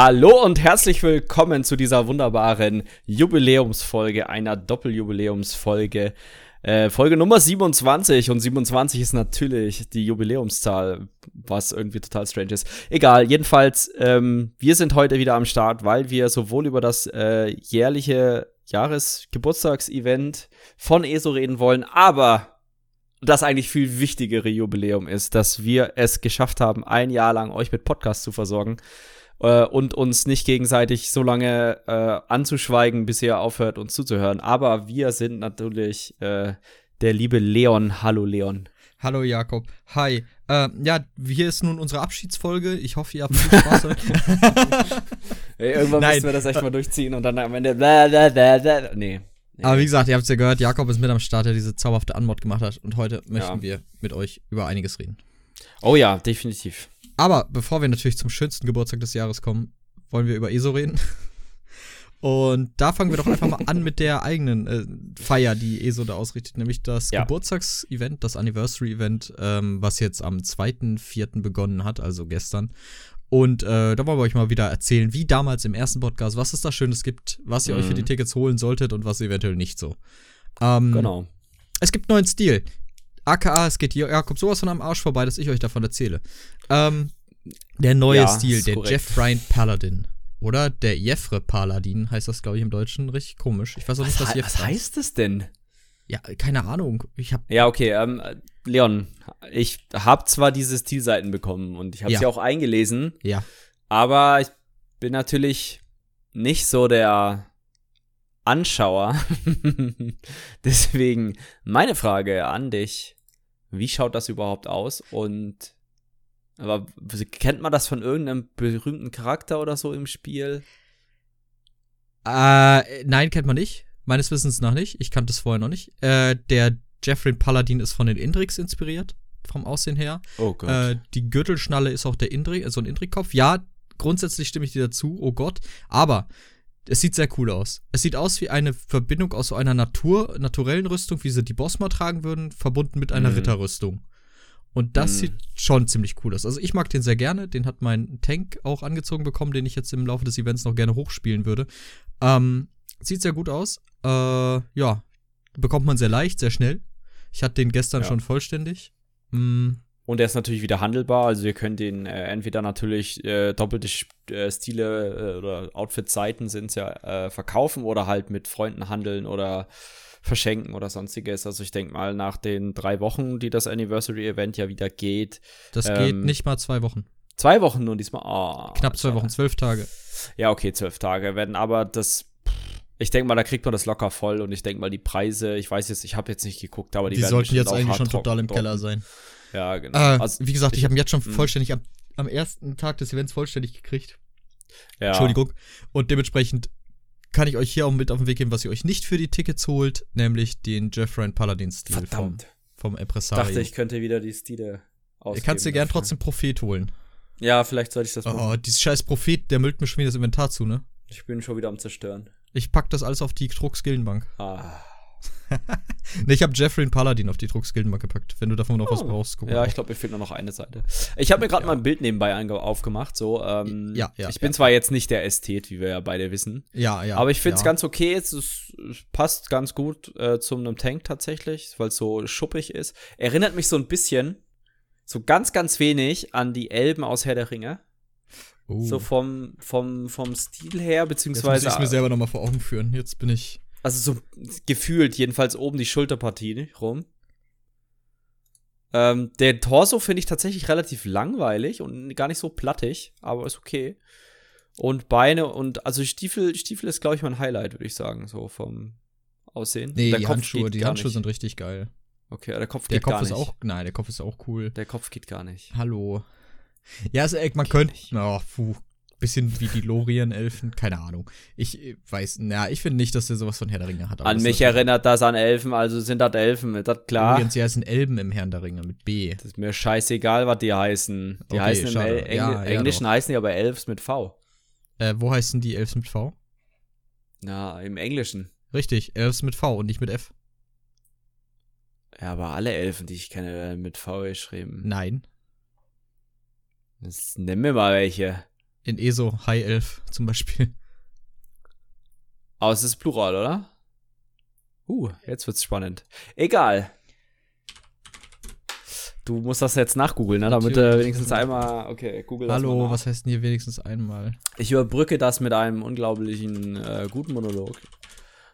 Hallo und herzlich willkommen zu dieser wunderbaren Jubiläumsfolge, einer Doppeljubiläumsfolge. Äh, Folge Nummer 27 und 27 ist natürlich die Jubiläumszahl, was irgendwie total strange ist. Egal, jedenfalls, ähm, wir sind heute wieder am Start, weil wir sowohl über das äh, jährliche Jahresgeburtstagsevent von ESO reden wollen, aber das eigentlich viel wichtigere Jubiläum ist, dass wir es geschafft haben, ein Jahr lang euch mit Podcasts zu versorgen äh, und uns nicht gegenseitig so lange äh, anzuschweigen, bis ihr aufhört, uns zuzuhören. Aber wir sind natürlich äh, der liebe Leon. Hallo Leon. Hallo Jakob. Hi. Äh, ja, hier ist nun unsere Abschiedsfolge. Ich hoffe, ihr habt viel Spaß. hey, irgendwann Nein. müssen wir das echt mal durchziehen und dann am Ende. Blablabla. Nee. Nee. Aber wie gesagt, ihr habt es ja gehört, Jakob ist mit am Start, der diese zauberhafte Anmod gemacht hat. Und heute möchten ja. wir mit euch über einiges reden. Oh ja, definitiv. Aber bevor wir natürlich zum schönsten Geburtstag des Jahres kommen, wollen wir über ESO reden. Und da fangen wir doch einfach mal an mit der eigenen äh, Feier, die ESO da ausrichtet, nämlich das ja. Geburtstagsevent, das Anniversary-Event, ähm, was jetzt am 2.4. begonnen hat, also gestern. Und äh, da wollen wir euch mal wieder erzählen, wie damals im ersten Podcast, was es da Schönes gibt, was ihr mhm. euch für die mhm. Tickets holen solltet und was eventuell nicht so. Ähm, genau. Es gibt neuen Stil. AKA, es geht Jakob sowas von am Arsch vorbei, dass ich euch davon erzähle. Ähm, der neue ja, Stil, der korrekt. Jeff Ryan Paladin. Oder der Jeffre Paladin heißt das, glaube ich, im Deutschen. Richtig komisch. Ich weiß auch nicht, was, was Jeffre Was heißt das denn? Ja, keine Ahnung. Ich hab ja, okay. Ähm, Leon, ich habe zwar diese Stilseiten bekommen und ich habe ja. sie auch eingelesen. Ja. Aber ich bin natürlich nicht so der Anschauer. Deswegen meine Frage an dich. Wie schaut das überhaupt aus? Und aber kennt man das von irgendeinem berühmten Charakter oder so im Spiel? Äh, nein, kennt man nicht. Meines Wissens nach nicht. Ich kannte es vorher noch nicht. Äh, der Jeffrey Paladin ist von den Indrix inspiriert, vom Aussehen her. Oh Gott. Äh, die Gürtelschnalle ist auch der Indrik, so also ein Indrik-Kopf. Ja, grundsätzlich stimme ich dir dazu, oh Gott. Aber es sieht sehr cool aus. Es sieht aus wie eine Verbindung aus so einer Natur, naturellen Rüstung, wie sie die Bosma tragen würden, verbunden mit einer mhm. Ritterrüstung. Und das mhm. sieht schon ziemlich cool aus. Also ich mag den sehr gerne. Den hat mein Tank auch angezogen bekommen, den ich jetzt im Laufe des Events noch gerne hochspielen würde. Ähm, sieht sehr gut aus. Äh, ja, bekommt man sehr leicht, sehr schnell. Ich hatte den gestern ja. schon vollständig. Mhm. Und er ist natürlich wieder handelbar, also ihr könnt ihn äh, entweder natürlich äh, doppelte äh, Stile äh, oder Outfit-Seiten sind ja äh, verkaufen oder halt mit Freunden handeln oder verschenken oder sonstiges. Also ich denke mal, nach den drei Wochen, die das Anniversary-Event ja wieder geht. Das ähm, geht nicht mal zwei Wochen. Zwei Wochen nur diesmal. Oh, Knapp zwei Wochen, zwölf Tage. Ja, okay, zwölf Tage werden, aber das ich denke mal, da kriegt man das locker voll und ich denke mal, die Preise, ich weiß jetzt, ich habe jetzt nicht geguckt, aber die, die sollten jetzt eigentlich schon total im Keller sein. Ja, genau. Äh, also, wie gesagt, ich, ich habe jetzt schon hm. vollständig am, am, ersten Tag des Events vollständig gekriegt. Ja. Entschuldigung. Und dementsprechend kann ich euch hier auch mit auf den Weg geben, was ihr euch nicht für die Tickets holt, nämlich den Jeffrey Paladin-Stil vom, vom Impresario. Ich dachte, ich könnte wieder die Stile ausgeben. Ihr kannst dir gern trotzdem Prophet holen. Ja, vielleicht sollte ich das oh, machen. Oh, dieses scheiß Prophet, der müllt mir schon wieder das Inventar zu, ne? Ich bin schon wieder am Zerstören. Ich pack das alles auf die Druckskillenbank. Ah. ne, ich habe Jeffrey und Paladin auf die Druckskillenbank gepackt. Wenn du davon noch oh. was brauchst, guck Ja, ich glaube, mir fehlt nur noch eine Seite. Ich habe mir gerade ja. mal ein Bild nebenbei aufgemacht. So, ähm, ja, ja. Ich bin ja. zwar jetzt nicht der Ästhet, wie wir ja beide wissen. Ja, ja. Aber ich finde es ganz okay. Es, es, passt ganz gut äh, zu einem Tank tatsächlich, weil es so schuppig ist. Erinnert mich so ein bisschen, so ganz, ganz wenig an die Elben aus Herr der Ringe. Uh. So vom, vom, vom Stil her, beziehungsweise. Jetzt muss ich mir selber nochmal vor Augen führen. Jetzt bin ich. Also so gefühlt, jedenfalls oben die Schulterpartie rum. Ähm, der Torso finde ich tatsächlich relativ langweilig und gar nicht so plattig, aber ist okay. Und Beine und also Stiefel, Stiefel ist, glaube ich, mein Highlight, würde ich sagen, so vom Aussehen. Nee, der die Kopf Handschuhe, die Handschuhe sind richtig geil. Okay, der Kopf der geht Kopf gar ist nicht. Auch, nein, der Kopf ist auch cool. Der Kopf geht gar nicht. Hallo. Ja, also, man könnte. Oh, puh. Bisschen wie die Lorien-Elfen, keine Ahnung. Ich äh, weiß, na, ich finde nicht, dass der sowas von Herr der Ringe hat. An mich erinnert das an Elfen, also sind das Elfen, ist das klar? Übrigens, ja, es sind Elben im Herrn der Ringe mit B. Das ist mir scheißegal, was die heißen. Die okay, heißen im El Engl ja, Englischen ja, heißen die aber Elfs mit V. Äh, wo heißen die Elfs mit V? Na, im Englischen. Richtig, Elfs mit V und nicht mit F. Ja, aber alle Elfen, die ich kenne, werden mit V geschrieben. Nein. Das, nenn mir mal welche. In ESO High Elf zum Beispiel. Aber es ist Plural, oder? Uh, jetzt wird's spannend. Egal. Du musst das jetzt nachgoogeln, ne? damit du wenigstens einmal. Okay, google das Hallo, was heißt denn hier wenigstens einmal? Ich überbrücke das mit einem unglaublichen äh, guten Monolog.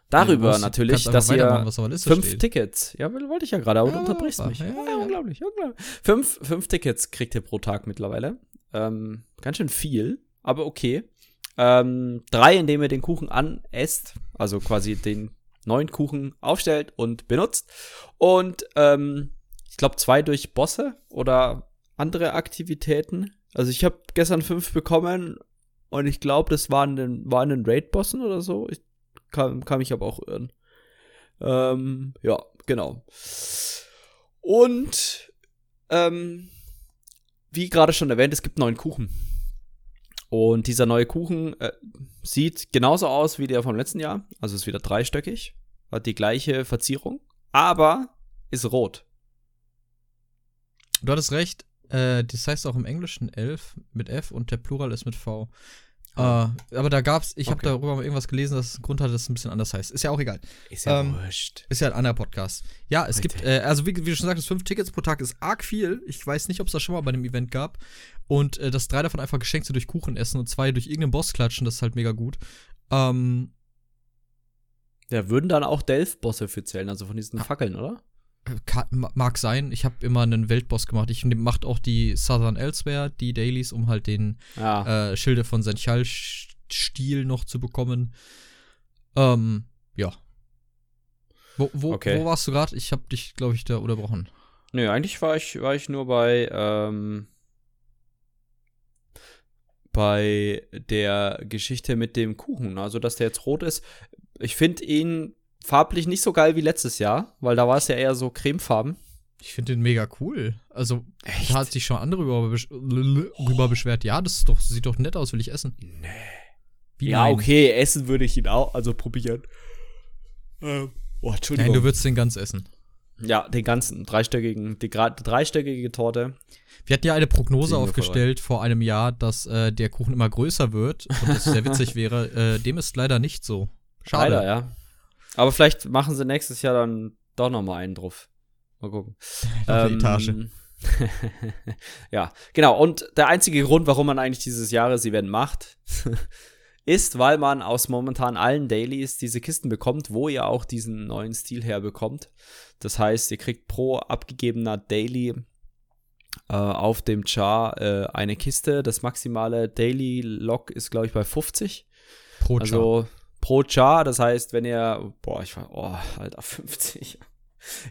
Darüber ja, natürlich, dass ihr fünf steht. Tickets, ja, wollte ich ja gerade, aber ja, du unterbrichst mich. Ja, ja, unglaublich, unglaublich. Fünf, fünf Tickets kriegt ihr pro Tag mittlerweile. Ähm, ganz schön viel, aber okay. Ähm, drei, indem ihr den Kuchen anesst, also quasi den neuen Kuchen aufstellt und benutzt. Und ähm, ich glaube, zwei durch Bosse oder andere Aktivitäten. Also ich habe gestern fünf bekommen und ich glaube, das waren den, waren den Raid-Bossen oder so. Ich kann, kann mich aber auch irren. Ähm, ja, genau. Und ähm, wie gerade schon erwähnt, es gibt neuen Kuchen. Und dieser neue Kuchen äh, sieht genauso aus wie der vom letzten Jahr. Also ist wieder dreistöckig, hat die gleiche Verzierung, aber ist rot. Du hattest recht, äh, das heißt auch im Englischen elf mit F und der Plural ist mit V. Äh, aber da gab's, ich okay. habe darüber mal irgendwas gelesen, dass es einen Grund hat, dass es ein bisschen anders heißt. Ist ja auch egal. Ist ja ähm, wurscht. Ist ja ein anderer Podcast. Ja, es Richtig. gibt, äh, also wie, wie, du schon sagtest, fünf Tickets pro Tag ist arg viel. Ich weiß nicht, ob es das schon mal bei einem Event gab. Und äh, dass drei davon einfach geschenkt sind durch Kuchen essen und zwei durch irgendeinen Boss klatschen, das ist halt mega gut. Ähm, ja, würden dann auch Delph-Bosse für zählen, also von diesen Fackeln, oder? Kann, mag sein. Ich habe immer einen Weltboss gemacht. Ich mache auch die Southern Elsewhere, die Dailies, um halt den ja. äh, Schilde von Senchal-Stil noch zu bekommen. Ähm, ja. Wo, wo, okay. wo warst du gerade? Ich habe dich, glaube ich, da unterbrochen. Nö, eigentlich war ich, war ich nur bei, ähm, bei der Geschichte mit dem Kuchen. Also, dass der jetzt rot ist. Ich finde ihn farblich nicht so geil wie letztes Jahr, weil da war es ja eher so cremefarben. Ich finde den mega cool. Also, Echt? da hat sich schon andere rüber, besch rüber beschwert. Ja, das doch, sieht doch nett aus, will ich essen. Nee. Wie ja, nein? okay, essen würde ich ihn auch, also probieren. Ähm, oh, Entschuldigung. Nein, du würdest den ganz essen. Ja, den ganzen, dreistöckigen, die dreistöckige Torte. Wir hatten ja eine Prognose aufgestellt vor einem Jahr, dass äh, der Kuchen immer größer wird und das sehr witzig wäre. Äh, dem ist leider nicht so. Schade. Leider, ja. Aber vielleicht machen sie nächstes Jahr dann doch noch mal einen drauf. Mal gucken. ähm, Etage. ja, genau. Und der einzige Grund, warum man eigentlich dieses Jahres-Event macht, ist, weil man aus momentan allen Dailies diese Kisten bekommt, wo ihr auch diesen neuen Stil herbekommt. Das heißt, ihr kriegt pro abgegebener Daily äh, auf dem Char äh, eine Kiste. Das maximale Daily Lock ist, glaube ich, bei 50. Pro Char. Also pro Char. Das heißt, wenn ihr, boah, ich war, oh, Alter, 50.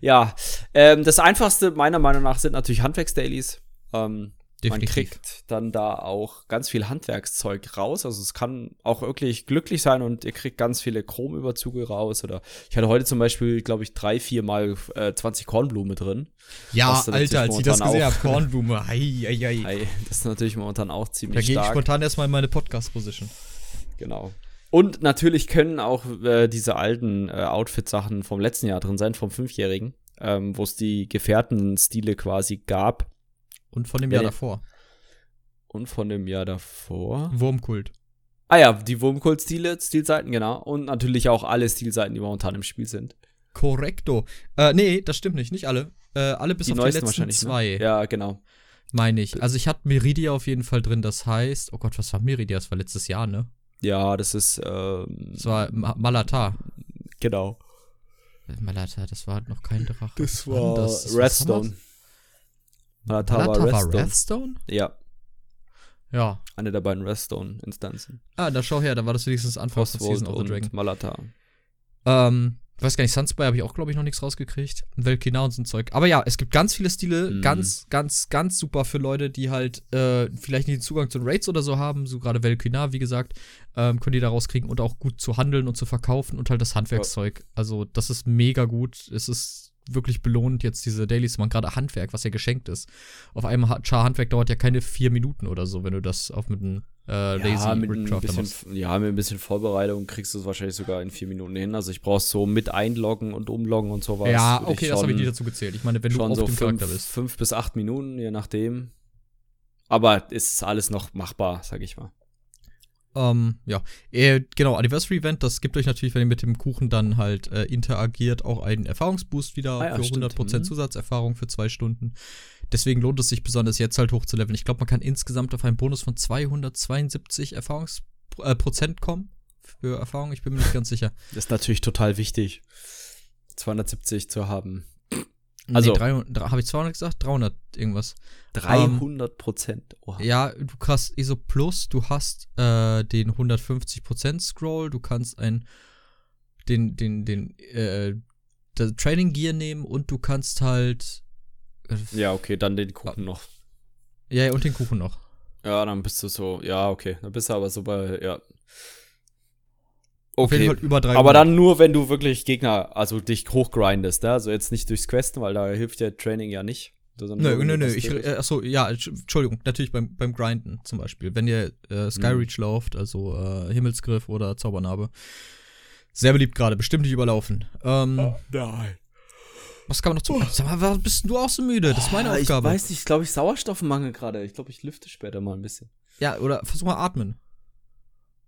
ja, ähm, das einfachste meiner Meinung nach sind natürlich Handwerksdailies. Ähm, man kriegt dann da auch ganz viel Handwerkszeug raus. Also es kann auch wirklich glücklich sein und ihr kriegt ganz viele Chromüberzüge raus. Oder ich hatte heute zum Beispiel, glaube ich, drei, vier Mal äh, 20 Kornblume drin. Ja, Alter, als ich das gesehen habe, Kornblume. Hei, hei, hei. Das ist natürlich momentan auch ziemlich stark. Da gehe ich spontan erstmal in meine Podcast-Position. Genau. Und natürlich können auch äh, diese alten äh, Outfit-Sachen vom letzten Jahr drin sein, vom Fünfjährigen, ähm, wo es die Gefährtenstile quasi gab. Und von dem Jahr davor. Und von dem Jahr davor. Wurmkult. Ah ja, die Wurmkult-Stile, Stilseiten, genau. Und natürlich auch alle Stilseiten, die momentan im Spiel sind. Korrekto. Äh, nee, das stimmt nicht, nicht alle. Äh, alle bis die auf die letzten ne? zwei. Ne? Ja, genau. Meine ich. Also ich hatte Meridia auf jeden Fall drin, das heißt, oh Gott, was war Meridia? Das war letztes Jahr, ne? Ja, das ist. Ähm, das war Malata. Genau. Malata, das war noch kein Drache. Das war das? Redstone. Malata, Malata war Redstone. war Redstone? Ja. Ja. Eine der beiden Redstone-Instanzen. Ah, da schau her, da war das wenigstens Anfang of Season of the Dragon. Malata. Ähm, weiß gar nicht, Sunspy habe ich auch, glaube ich, noch nichts rausgekriegt. Velkina und so ein Zeug. Aber ja, es gibt ganz viele Stile, mm. ganz, ganz, ganz super für Leute, die halt äh, vielleicht nicht den Zugang zu den Raids oder so haben. So gerade Velkina, wie gesagt, ähm, können die da rauskriegen und auch gut zu handeln und zu verkaufen und halt das Handwerkszeug. Also, das ist mega gut. Es ist wirklich belohnt, jetzt diese Dailies machen, gerade Handwerk, was ja geschenkt ist. Auf einem Char Handwerk dauert ja keine vier Minuten oder so, wenn du das auf mit einem äh, Lazy ja, mit ein bisschen, Ja, mit ein bisschen Vorbereitung kriegst du es wahrscheinlich sogar in vier Minuten hin. Also ich brauch's so mit einloggen und umloggen und sowas. Ja, okay, das habe ich nie dazu gezählt. Ich meine, wenn du auf so dem fünf, Charakter bist. Fünf bis acht Minuten, je nachdem. Aber ist alles noch machbar, sag ich mal. Ähm, ja, äh, genau, Anniversary Event, das gibt euch natürlich, wenn ihr mit dem Kuchen dann halt äh, interagiert, auch einen Erfahrungsboost wieder ah, ja, für stimmt. 100% mhm. Zusatzerfahrung für zwei Stunden. Deswegen lohnt es sich besonders jetzt halt hochzuleveln. Ich glaube, man kann insgesamt auf einen Bonus von 272 Erfahrungsprozent äh, kommen für Erfahrung. Ich bin mir nicht ganz sicher. Das ist natürlich total wichtig, 270 zu haben. Also, nee, habe ich 200 gesagt? 300 irgendwas. 300 Prozent. Um, ja, du hast ESO Plus, du hast äh, den 150 Prozent Scroll, du kannst ein den den den äh, Training Gear nehmen und du kannst halt ja okay, dann den Kuchen noch. Ja, und den Kuchen noch. Ja, dann bist du so, ja okay, dann bist du aber so bei ja Okay. Über 300. Aber dann nur, wenn du wirklich Gegner, also dich hochgrindest, ne? Also jetzt nicht durchs Questen, weil da hilft ja Training ja nicht. Nö, nö, nö. Ich, äh, achso, ja, Entschuldigung, natürlich beim, beim Grinden zum Beispiel. Wenn ihr äh, Skyreach mhm. lauft, also äh, Himmelsgriff oder Zaubernarbe. Sehr beliebt gerade, bestimmt nicht überlaufen. Ähm, oh, nein. Was kann man noch zu? Oh. Sag mal, bist du auch so müde? Das ist meine oh, Aufgabe. Ich weiß nicht, ich glaube, ich Sauerstoffmangel gerade. Ich glaube, ich lüfte später mal ein bisschen. Ja, oder versuch mal atmen.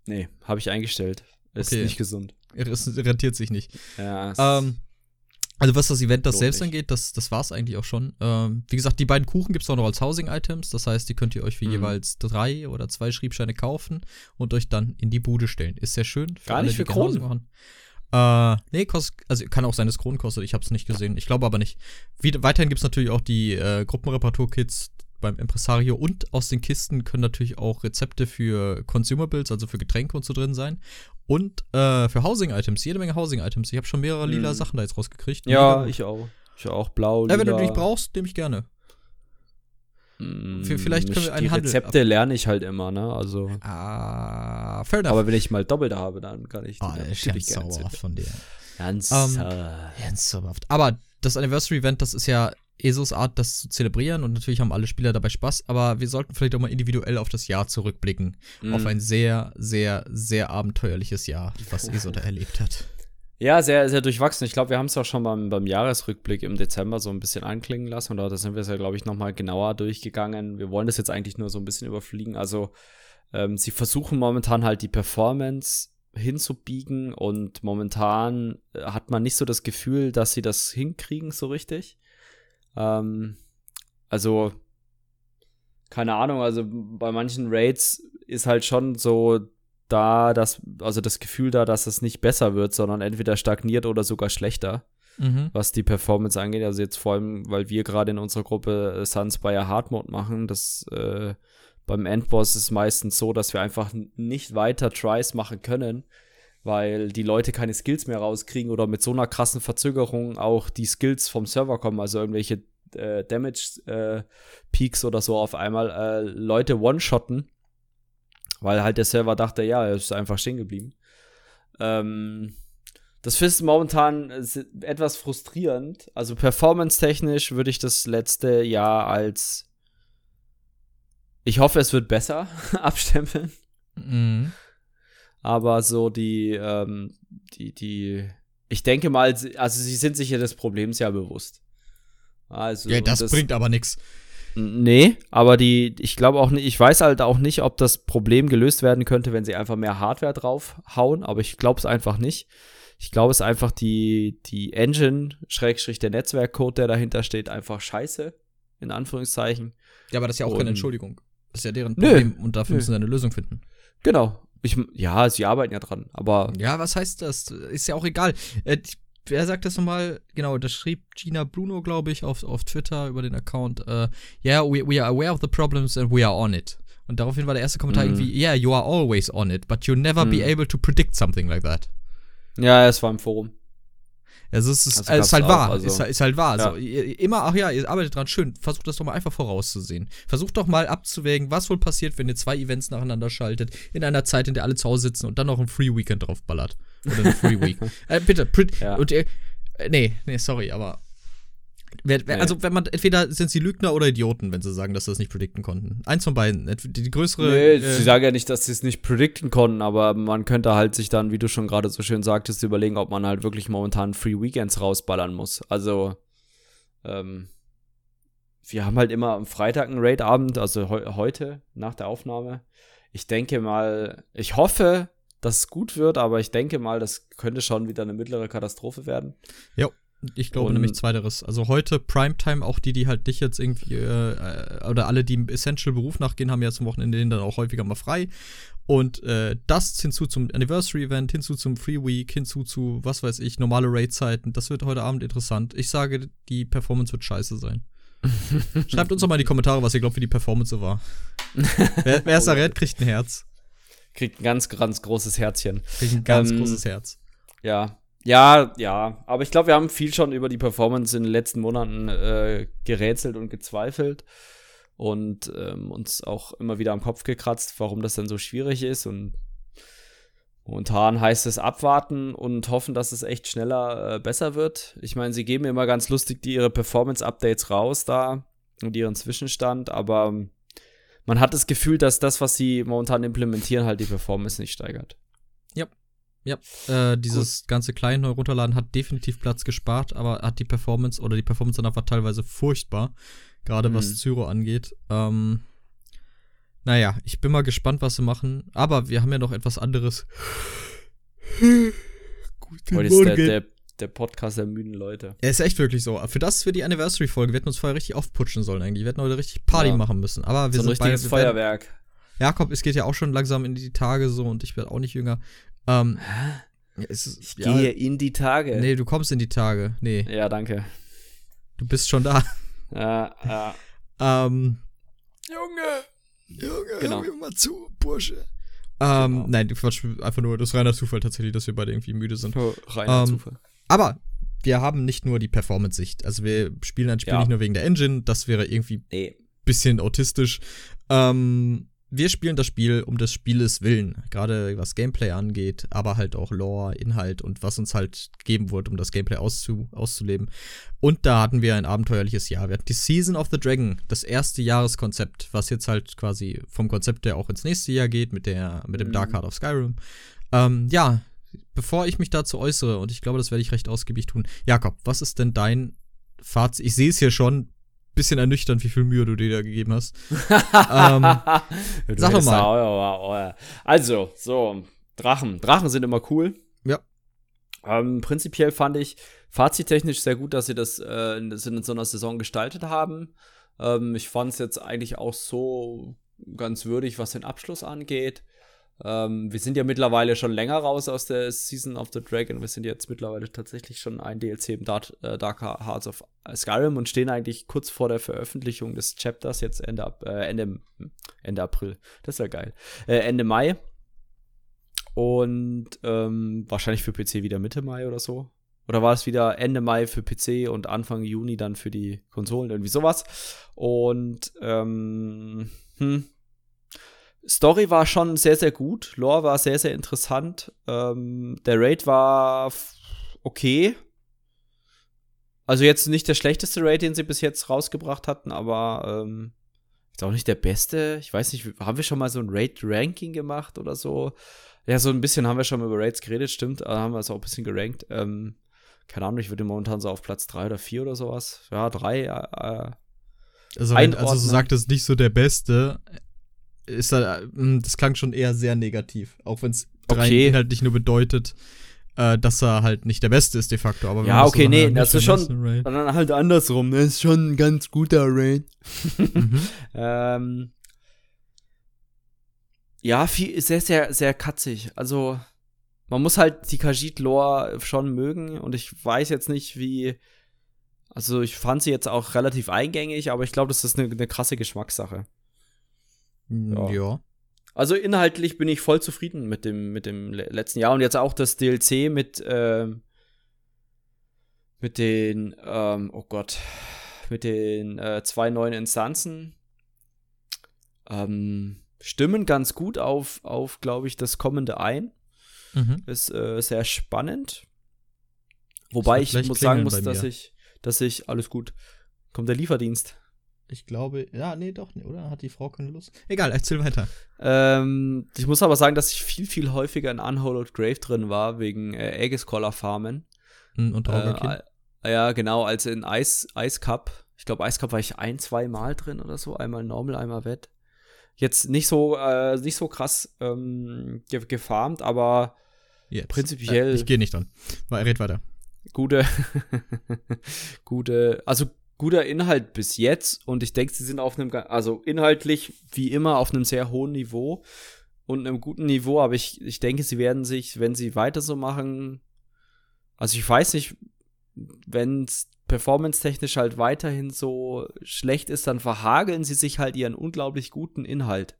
Nee, habe ich eingestellt. Ist okay. nicht gesund. Es rentiert sich nicht. Ja. Ähm, also was das Event das selbst angeht, das, das war es eigentlich auch schon. Ähm, wie gesagt, die beiden Kuchen gibt es auch noch als Housing-Items. Das heißt, die könnt ihr euch für mhm. jeweils drei oder zwei Schriebscheine kaufen und euch dann in die Bude stellen. Ist sehr schön. Für Gar alle, nicht für Kronen. Äh, nee, kostet, also kann auch sein, dass Kronen kostet. Ich habe es nicht gesehen. Ich glaube aber nicht. Wie, weiterhin gibt es natürlich auch die äh, Gruppenreparatur-Kits beim Impresario und aus den Kisten können natürlich auch Rezepte für Consumables, also für Getränke und so drin sein. Und äh, für Housing-Items, jede Menge Housing-Items. Ich habe schon mehrere lila hm. Sachen da jetzt rausgekriegt. Ja, ich auch. Ich auch blau, lila. Ja, wenn du dich brauchst, nehme ich gerne. Vielleicht können wir einen Die Handel Rezepte lerne ich halt immer, ne? Also. Ah, fair enough. Aber wenn ich mal doppelt habe, dann kann ich. Ah, oh, ist ganz sauerhaft von dir. Ganz, um, ganz sauerhaft. Aber das Anniversary-Event, das ist ja ESOs Art, das zu zelebrieren und natürlich haben alle Spieler dabei Spaß, aber wir sollten vielleicht auch mal individuell auf das Jahr zurückblicken. Mhm. Auf ein sehr, sehr, sehr abenteuerliches Jahr, was ESO da erlebt hat. Ja, sehr, sehr durchwachsen. Ich glaube, wir haben es auch schon beim, beim Jahresrückblick im Dezember so ein bisschen anklingen lassen und da sind wir es ja, glaube ich, nochmal genauer durchgegangen. Wir wollen das jetzt eigentlich nur so ein bisschen überfliegen. Also, ähm, sie versuchen momentan halt die Performance hinzubiegen und momentan äh, hat man nicht so das Gefühl, dass sie das hinkriegen so richtig. Ähm, also, keine Ahnung, also bei manchen Raids ist halt schon so da, dass, also das Gefühl da, dass es nicht besser wird, sondern entweder stagniert oder sogar schlechter, mhm. was die Performance angeht. Also jetzt vor allem, weil wir gerade in unserer Gruppe äh, Sunspire Hard Mode machen, das äh, beim Endboss ist meistens so, dass wir einfach nicht weiter Tries machen können, weil die Leute keine Skills mehr rauskriegen oder mit so einer krassen Verzögerung auch die Skills vom Server kommen, also irgendwelche äh, Damage äh, Peaks oder so auf einmal äh, Leute one-shotten, weil halt der Server dachte, ja, er ist einfach stehen geblieben. Ähm, das ist momentan etwas frustrierend. Also performance-technisch würde ich das letzte Jahr als ich hoffe, es wird besser abstempeln. Mhm. Aber so die, ähm, die, die, ich denke mal, also sie sind sich ja des Problems ja bewusst. Also, ja, das, das bringt aber nichts. Nee, aber die, ich glaube auch nicht, ich weiß halt auch nicht, ob das Problem gelöst werden könnte, wenn sie einfach mehr Hardware draufhauen, aber ich glaube es einfach nicht. Ich glaube es ist einfach die, die Engine, Schrägstrich der Netzwerkcode, der dahinter steht, einfach scheiße, in Anführungszeichen. Ja, aber das ist ja auch und, keine Entschuldigung. Das ist ja deren Problem nö, und dafür müssen sie eine Lösung finden. Genau, ich, ja, sie arbeiten ja dran, aber. Ja, was heißt das? Ist ja auch egal. Äh, wer sagt das nochmal? Genau, das schrieb Gina Bruno, glaube ich, auf, auf Twitter über den Account. Uh, yeah, we, we are aware of the problems and we are on it. Und daraufhin war der erste Kommentar mm. irgendwie, yeah, you are always on it, but you'll never mm. be able to predict something like that. Ja, es war im Forum. Also es ist, also ist halt wahr. Also. Ist, ist, halt wahr. Ja. So, immer, ach ja, ihr arbeitet dran, schön. Versucht das doch mal einfach vorauszusehen. Versucht doch mal abzuwägen, was wohl passiert, wenn ihr zwei Events nacheinander schaltet, in einer Zeit, in der alle zu Hause sitzen und dann noch ein Free Weekend draufballert. Oder eine Free Week. äh, bitte, ja. und äh, nee, nee, sorry, aber Wer, wer, nee. Also, wenn man, entweder sind sie Lügner oder Idioten, wenn sie sagen, dass sie das nicht predikten konnten. Eins von beiden. Die größere. Nee, äh, sie sagen ja nicht, dass sie es nicht predikten konnten, aber man könnte halt sich dann, wie du schon gerade so schön sagtest, überlegen, ob man halt wirklich momentan Free Weekends rausballern muss. Also, ähm, wir haben halt immer am Freitag einen Raid-Abend, also he heute nach der Aufnahme. ich denke mal, ich hoffe, dass es gut wird, aber ich denke mal, das könnte schon wieder eine mittlere Katastrophe werden. Ja, ich glaube und nämlich zweiteres. Also heute Primetime, auch die, die halt nicht jetzt irgendwie, äh, oder alle, die im Essential-Beruf nachgehen, haben ja zum Wochenende dann auch häufiger mal frei. Und äh, das hinzu zum Anniversary-Event, hinzu zum Free Week, hinzu zu, was weiß ich, normale Raid-Zeiten. Das wird heute Abend interessant. Ich sage, die Performance wird scheiße sein. Schreibt uns doch mal in die Kommentare, was ihr glaubt, wie die Performance so war. wer, wer es errät, kriegt ein Herz. Kriegt ein ganz, ganz großes Herzchen. Kriegt ein ganz ähm, großes Herz. Ja, ja, ja. Aber ich glaube, wir haben viel schon über die Performance in den letzten Monaten äh, gerätselt und gezweifelt und ähm, uns auch immer wieder am Kopf gekratzt, warum das dann so schwierig ist. Und momentan heißt es abwarten und hoffen, dass es echt schneller äh, besser wird. Ich meine, sie geben immer ganz lustig die ihre Performance-Updates raus da und ihren Zwischenstand, aber man hat das Gefühl, dass das, was sie momentan implementieren, halt die Performance nicht steigert. Ja. Ja, äh, dieses Gut. ganze kleine neu runterladen hat definitiv Platz gespart, aber hat die Performance oder die Performance danach war teilweise furchtbar gerade was mhm. Zyro angeht. Ähm, naja, ich bin mal gespannt, was sie machen. Aber wir haben ja noch etwas anderes. Heute ist der, der, der, Podcast der müden Leute. Ja, ist echt wirklich so. Für das, für die Anniversary-Folge, wir hätten uns vorher richtig aufputschen sollen eigentlich. Wir hätten heute richtig Party ja. machen müssen. Aber wir so ein sind richtiges beide, Feuerwerk. Jakob, es geht ja auch schon langsam in die Tage so und ich werde auch nicht jünger. Ähm, ist, ich ja, gehe in die Tage. Nee, du kommst in die Tage. Nee. Ja, danke. Du bist schon da. Ja, ja. Ähm, Junge, Junge, genau. hör mir mal zu, Bursche. Ähm, genau. Nein, Quatsch, einfach nur, das ist reiner Zufall tatsächlich, dass wir beide irgendwie müde sind. Oh, reiner ähm, Zufall. Aber wir haben nicht nur die Performance-Sicht. Also wir spielen ein Spiel ja. nicht nur wegen der Engine, das wäre irgendwie nee. bisschen autistisch. Ähm, wir spielen das Spiel um des Spieles willen, gerade was Gameplay angeht, aber halt auch Lore, Inhalt und was uns halt gegeben wurde, um das Gameplay auszu auszuleben. Und da hatten wir ein abenteuerliches Jahr. Wir hatten die Season of the Dragon, das erste Jahreskonzept, was jetzt halt quasi vom Konzept her auch ins nächste Jahr geht mit der mit dem mhm. Dark Heart of Skyrim. Ähm, ja, bevor ich mich dazu äußere und ich glaube, das werde ich recht ausgiebig tun. Jakob, was ist denn dein Fazit? Ich sehe es hier schon bisschen ernüchternd, wie viel Mühe du dir da gegeben hast. ähm, sag doch mal. Also, so, Drachen. Drachen sind immer cool. Ja. Ähm, prinzipiell fand ich fazittechnisch sehr gut, dass sie das, äh, in, in so einer Saison gestaltet haben. Ähm, ich fand es jetzt eigentlich auch so ganz würdig, was den Abschluss angeht. Ähm, wir sind ja mittlerweile schon länger raus aus der Season of the Dragon. Wir sind jetzt mittlerweile tatsächlich schon ein DLC im Dark, äh, Dark Hearts of Skyrim und stehen eigentlich kurz vor der Veröffentlichung des Chapters jetzt Ende, äh, Ende, Ende April. Das wäre geil. Äh, Ende Mai. Und ähm, wahrscheinlich für PC wieder Mitte Mai oder so. Oder war es wieder Ende Mai für PC und Anfang Juni dann für die Konsolen, irgendwie sowas. Und ähm, hm, Story war schon sehr, sehr gut. Lore war sehr, sehr interessant. Ähm, der Raid war okay. Also jetzt nicht der schlechteste Raid, den sie bis jetzt rausgebracht hatten, aber ähm, ist auch nicht der beste. Ich weiß nicht, haben wir schon mal so ein Raid-Ranking gemacht oder so? Ja, so ein bisschen haben wir schon mal über Raids geredet, stimmt. Da haben wir es auch ein bisschen gerankt. Ähm, keine Ahnung, ich würde momentan so auf Platz 3 oder 4 oder sowas. Ja, 3. Äh, äh, also, also du sagtest nicht so der Beste ist da, hm, das klang schon eher sehr negativ. Auch wenn es okay. inhaltlich nur bedeutet, äh, dass er halt nicht der Beste ist de facto. Aber ja, okay, nee, das ist schon dann halt andersrum. Das ist schon ein ganz guter Raid. mhm. ähm, ja, viel, sehr, sehr, sehr katzig. Also, man muss halt die Khajiit-Lore schon mögen und ich weiß jetzt nicht, wie. Also, ich fand sie jetzt auch relativ eingängig, aber ich glaube, das ist eine, eine krasse Geschmackssache. Ja. ja. Also inhaltlich bin ich voll zufrieden mit dem, mit dem letzten Jahr und jetzt auch das DLC mit, ähm, mit den, ähm, oh Gott, mit den äh, zwei neuen Instanzen. Ähm, stimmen ganz gut auf, auf glaube ich, das kommende ein. Mhm. Ist äh, sehr spannend. Wobei ich muss sagen muss, dass ich, dass ich, alles gut, kommt der Lieferdienst. Ich glaube, ja, nee, doch, nee, oder? Hat die Frau keine Lust? Egal, erzähl weiter. Ähm, ich muss aber sagen, dass ich viel, viel häufiger in Unhollowed Grave drin war, wegen äh, Aegis-Collar Farmen. Hm, und äh, Ja, genau, als in Ice, Ice Cup. Ich glaube, Ice Cup war ich ein, zwei Mal drin oder so. Einmal Normal, einmal Wett. Jetzt nicht so, äh, nicht so krass ähm, ge gefarmt, aber Jetzt. prinzipiell. Äh, ich gehe nicht dran. Red weiter. Gute, gute, also guter Inhalt bis jetzt und ich denke, sie sind auf einem, also inhaltlich wie immer auf einem sehr hohen Niveau und einem guten Niveau, aber ich, ich denke, sie werden sich, wenn sie weiter so machen, also ich weiß nicht, wenn es performance-technisch halt weiterhin so schlecht ist, dann verhageln sie sich halt ihren unglaublich guten Inhalt.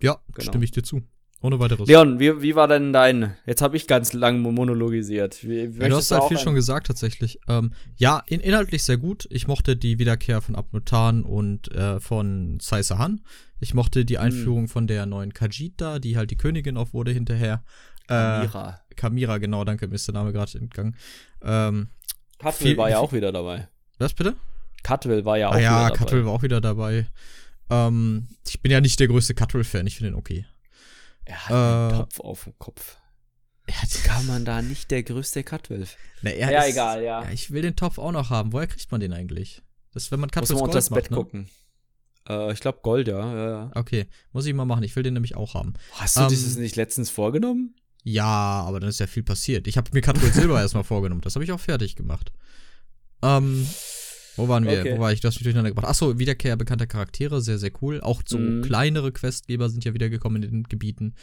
Ja, genau. stimme ich dir zu. Ohne weiteres. Leon, wie, wie war denn dein? Jetzt habe ich ganz lang monologisiert. Wie, ja, du hast halt viel schon gesagt, tatsächlich. Ähm, ja, in, inhaltlich sehr gut. Ich mochte die Wiederkehr von Abnutan und äh, von Sai Sahan. Ich mochte die hm. Einführung hm. von der neuen Kajita, die halt die Königin auch wurde hinterher. Kamira. Äh, Kamira, genau, danke, mir ist der Name gerade entgangen. Ähm, Cutwell war ja auch wieder dabei. Was bitte? Cutwell war ja auch ah, ja, wieder dabei. Ja, Cutwell war auch wieder dabei. Ähm, ich bin ja nicht der größte Cutwell-Fan, ich finde ihn okay. Er hat äh, einen Topf auf dem Kopf. Kann man da nicht der größte Cutwell? Na, ja, ist, egal, ja. ja. Ich will den Topf auch noch haben. Woher kriegt man den eigentlich? Das, wenn man Cutwells Muss man unter das Bett ne? gucken. Äh, ich glaube Gold, ja. ja, ja. Okay, muss ich mal machen. Ich will den nämlich auch haben. Hast du ähm, dieses nicht letztens vorgenommen? Ja, aber dann ist ja viel passiert. Ich habe mir Cutwell Silber erstmal vorgenommen. Das habe ich auch fertig gemacht. Ähm, wo waren wir? Okay. Wo war ich? Du hast mich durcheinander gebracht. Achso, Wiederkehr bekannter Charaktere, sehr, sehr cool. Auch so mhm. kleinere Questgeber sind ja wiedergekommen in den Gebieten,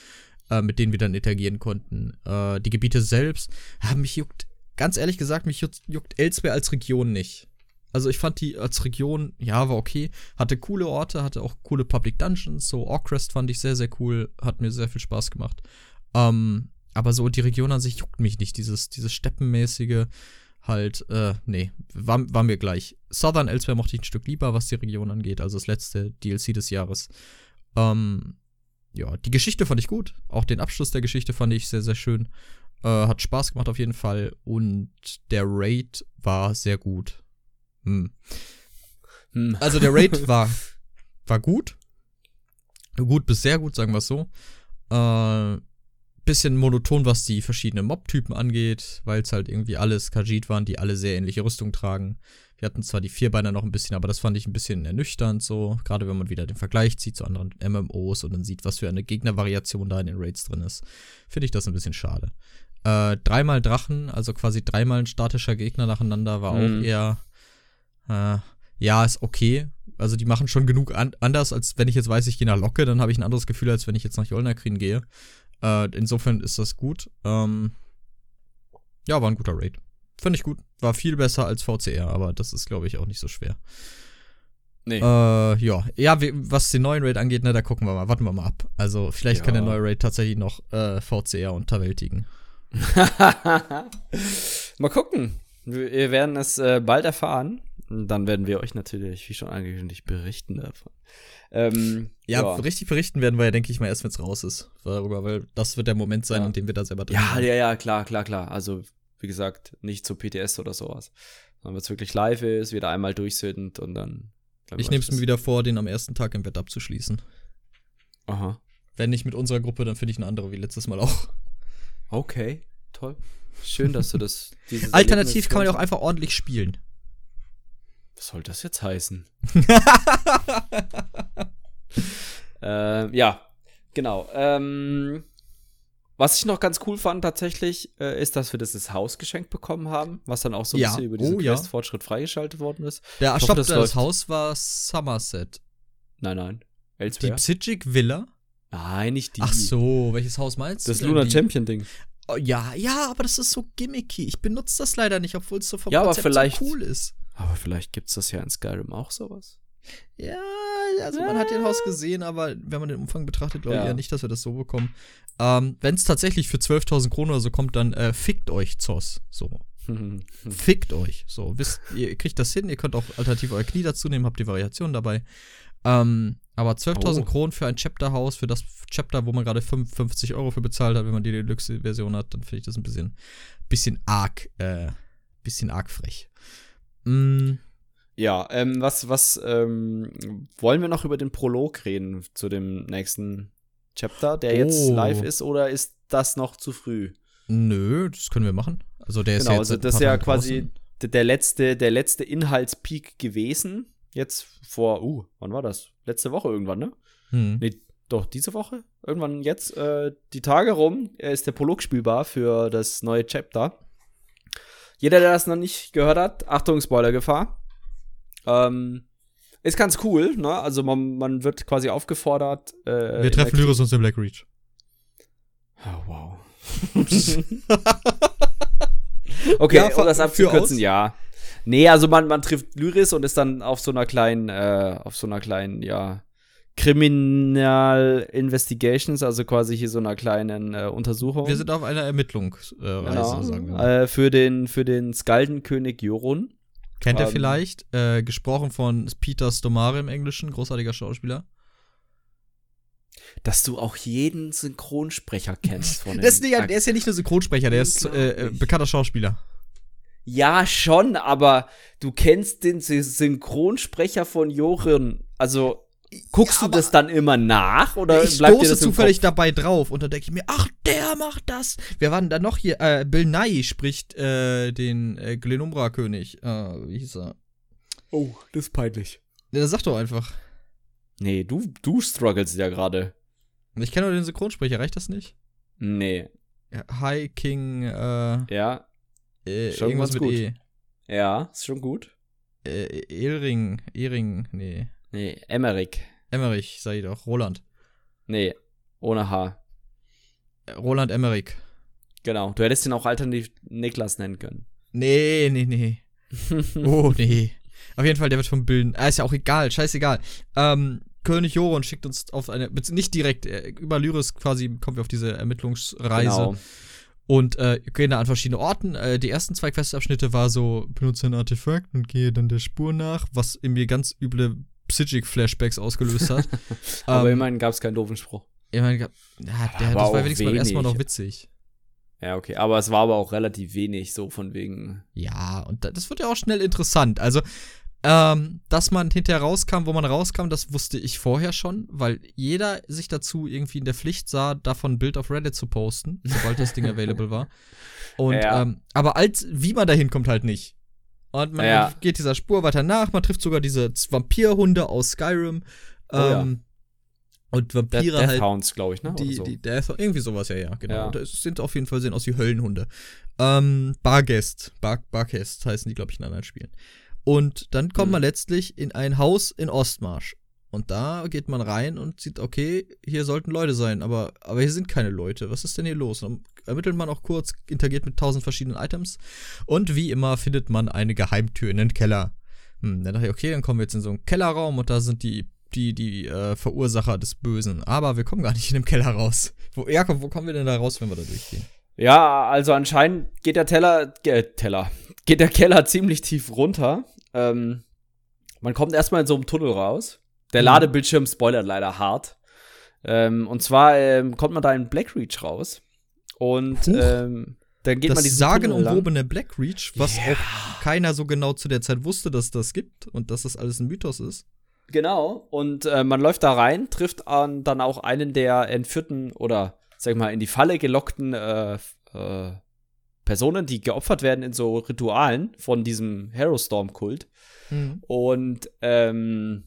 äh, mit denen wir dann interagieren konnten. Äh, die Gebiete selbst, ja, mich juckt, ganz ehrlich gesagt, mich juckt, juckt Elsewhere als Region nicht. Also ich fand die als Region, ja, war okay. Hatte coole Orte, hatte auch coole Public Dungeons. So Orcrest fand ich sehr, sehr cool. Hat mir sehr viel Spaß gemacht. Ähm, aber so die Region an sich juckt mich nicht. Dieses, dieses Steppenmäßige halt, äh, nee, war, war mir gleich. Southern Elsewhere mochte ich ein Stück lieber, was die Region angeht, also das letzte DLC des Jahres. Ähm, ja, die Geschichte fand ich gut. Auch den Abschluss der Geschichte fand ich sehr, sehr schön. Äh, hat Spaß gemacht auf jeden Fall. Und der Raid war sehr gut. Hm. Hm. Also der Raid war, war gut. Gut bis sehr gut, sagen wir es so. Äh, bisschen monoton, was die verschiedenen Mob-Typen angeht, weil es halt irgendwie alles Khajiit waren, die alle sehr ähnliche Rüstung tragen. Wir hatten zwar die Vierbeiner noch ein bisschen, aber das fand ich ein bisschen ernüchternd so, gerade wenn man wieder den Vergleich zieht zu anderen MMOs und dann sieht, was für eine Gegnervariation da in den Raids drin ist, finde ich das ein bisschen schade. Äh, dreimal Drachen, also quasi dreimal ein statischer Gegner nacheinander, war mhm. auch eher, äh, ja, ist okay. Also die machen schon genug an anders, als wenn ich jetzt weiß, ich gehe nach Locke, dann habe ich ein anderes Gefühl, als wenn ich jetzt nach Jolnakrin gehe. Äh, insofern ist das gut. Ähm, ja, war ein guter Raid. Finde ich gut. War viel besser als VCR, aber das ist, glaube ich, auch nicht so schwer. Nee. Äh, ja, ja, wie, was den neuen Raid angeht, ne, da gucken wir mal, warten wir mal ab. Also, vielleicht ja. kann der neue Raid tatsächlich noch äh, VCR unterwältigen. mal gucken. Wir werden es äh, bald erfahren. Dann werden wir euch natürlich, wie schon angekündigt, berichten davon. Ähm, ja, ja, richtig berichten werden wir ja, denke ich mal, erst wenn es raus ist. Darüber, weil das wird der Moment sein, ja. in dem wir da selber drin Ja, sind. ja, ja, klar, klar, klar. Also, wie gesagt, nicht zu PTS oder sowas. Sondern wenn es wirklich live ist, wir da einmal durch sind und dann. Ich nehme es mir wieder vor, den am ersten Tag im Bett abzuschließen. Aha. Wenn nicht mit unserer Gruppe, dann finde ich eine andere wie letztes Mal auch. Okay, toll. Schön, dass du das. Alternativ kann man ja auch einfach ordentlich spielen. Was soll das jetzt heißen? äh, ja, genau. Ähm, was ich noch ganz cool fand tatsächlich, äh, ist, dass wir das, das Haus geschenkt bekommen haben, was dann auch so ein ja. bisschen über diesen oh, Quest-Fortschritt ja. freigeschaltet worden ist. Der stopp, das, das Haus war Somerset. Nein, nein. Elsewhere. Die Psychic Villa? Nein, nicht die. Ach so, welches Haus meinst das du? Das Luna Champion Ding. Oh, ja, ja, aber das ist so gimmicky. Ich benutze das leider nicht, obwohl es so vom ja, Konzept aber vielleicht, so cool ist. Aber vielleicht gibt es das ja in Skyrim auch sowas. Ja, also man hat den Haus gesehen, aber wenn man den Umfang betrachtet, glaube ich ja. eher nicht, dass wir das so bekommen. Ähm, wenn es tatsächlich für 12.000 Kronen oder so kommt, dann äh, fickt euch Zoss. So. fickt euch. So, wisst, ihr kriegt das hin, ihr könnt auch alternativ euer Knie dazu nehmen, habt die Variation dabei. Ähm, aber 12.000 oh. Kronen für ein Chapter-Haus, für das Chapter, wo man gerade 55 Euro für bezahlt hat, wenn man die Deluxe-Version hat, dann finde ich das ein bisschen, bisschen arg, äh, bisschen arg frech. Mm. Ja, ähm, was, was, ähm, wollen wir noch über den Prolog reden zu dem nächsten Chapter, der oh. jetzt live ist, oder ist das noch zu früh? Nö, das können wir machen. Also der genau, ist ja also das ist ja quasi der letzte, der letzte Inhaltspeak gewesen. Jetzt vor, uh, wann war das? Letzte Woche irgendwann, ne? Hm. Nee, doch, diese Woche? Irgendwann jetzt, äh, die Tage rum, ist der Prolog spielbar für das neue Chapter. Jeder, der das noch nicht gehört hat, Achtung, Spoilergefahr. Ähm, ist ganz cool, ne? Also man, man wird quasi aufgefordert. Äh, Wir treffen Lyris und den Black Reach. Oh, wow. okay, ja, um das abzukürzen, ja. Nee, also man, man trifft Lyris und ist dann auf so einer kleinen, äh, auf so einer kleinen, ja, Criminal Investigations, also quasi hier so einer kleinen äh, Untersuchung. Wir sind auf einer Ermittlungsreise, äh, genau. sagen wir mal. Äh, für den, für den Skaldenkönig Jorun. Kennt ihr ähm, vielleicht? Äh, gesprochen von Peter Stomare im Englischen, großartiger Schauspieler. Dass du auch jeden Synchronsprecher kennst von das ist nicht, Der ist ja nicht nur Synchronsprecher, der ist äh, bekannter Schauspieler. Ja, schon, aber du kennst den Synchronsprecher von Jorin. Also, Guckst ja, du das dann immer nach oder ich bleibt dir das zufällig Kopf? dabei drauf und dann denke ich mir, ach, der macht das. Wir waren dann noch hier? Äh, Bill Nye spricht äh, den äh, Glenumbra-König. Äh, wie hieß er? Oh, das ist peinlich. Ja, sag doch einfach. Nee, du, du struggles ja gerade. Ich kenne nur den Synchronsprecher, reicht das nicht? Nee. Hi King, äh. Ja. Äh, schon irgendwas mit gut. E. Ja, ist schon gut. Äh, Ehring, Ehring, nee. Nee, Emmerich. Emmerich, sag ich doch. Roland. Nee, ohne H. Roland Emmerich. Genau. Du hättest ihn auch alternativ Niklas nennen können. Nee, nee, nee. oh, nee. Auf jeden Fall, der wird vom Bilden. Ah, ist ja auch egal, scheißegal. Ähm, König Joron schickt uns auf eine, nicht direkt, äh, über Lyris quasi kommen wir auf diese Ermittlungsreise. Genau. Und äh, gehen da an verschiedene Orten. Äh, die ersten zwei Questabschnitte war so, benutze ein Artefakt und gehe dann der Spur nach, was in mir ganz üble Psychic-Flashbacks ausgelöst hat. aber ähm, immerhin gab es keinen doofen Spruch. Immerhin gab, ja, der, das war wenigstens beim ersten Mal noch witzig. Ja, okay, aber es war aber auch relativ wenig, so von wegen. Ja, und das wird ja auch schnell interessant. Also, ähm, dass man hinterher rauskam, wo man rauskam, das wusste ich vorher schon, weil jeder sich dazu irgendwie in der Pflicht sah, davon ein Bild auf Reddit zu posten, sobald das Ding available war. Und, ja. ähm, aber als, wie man da hinkommt, halt nicht. Und man ja. geht dieser Spur weiter nach. Man trifft sogar diese Vampirhunde aus Skyrim. Oh, ähm, ja. Und Vampire Death, halt. Hounds, glaube ich, ne? Die, so. die Death, irgendwie sowas, ja, ja, genau. Ja. Das sind auf jeden Fall sehen aus wie Höllenhunde. Ähm, Bargest, Bar, Bargest heißen die, glaube ich, in anderen Spielen. Und dann kommt mhm. man letztlich in ein Haus in Ostmarsch. Und da geht man rein und sieht, okay, hier sollten Leute sein, aber, aber hier sind keine Leute. Was ist denn hier los? Und dann ermittelt man auch kurz, interagiert mit tausend verschiedenen Items. Und wie immer findet man eine Geheimtür in den Keller. Hm, dann dachte ich, okay, dann kommen wir jetzt in so einen Kellerraum und da sind die, die, die äh, Verursacher des Bösen. Aber wir kommen gar nicht in den Keller raus. Wo, Jakob, wo kommen wir denn da raus, wenn wir da durchgehen? Ja, also anscheinend geht der Teller, äh, Teller, geht der Keller ziemlich tief runter. Ähm, man kommt erstmal in so einem Tunnel raus. Der mhm. Ladebildschirm spoilert leider hart. Ähm, und zwar ähm, kommt man da in Blackreach raus. Und ähm, dann geht das man diesen sagenumwobene Blackreach, was yeah. auch keiner so genau zu der Zeit wusste, dass das gibt und dass das alles ein Mythos ist. Genau. Und äh, man läuft da rein, trifft an, dann auch einen der entführten oder, sag ich mal, in die Falle gelockten äh, äh, Personen, die geopfert werden in so Ritualen von diesem Harrowstorm-Kult. Mhm. Und ähm,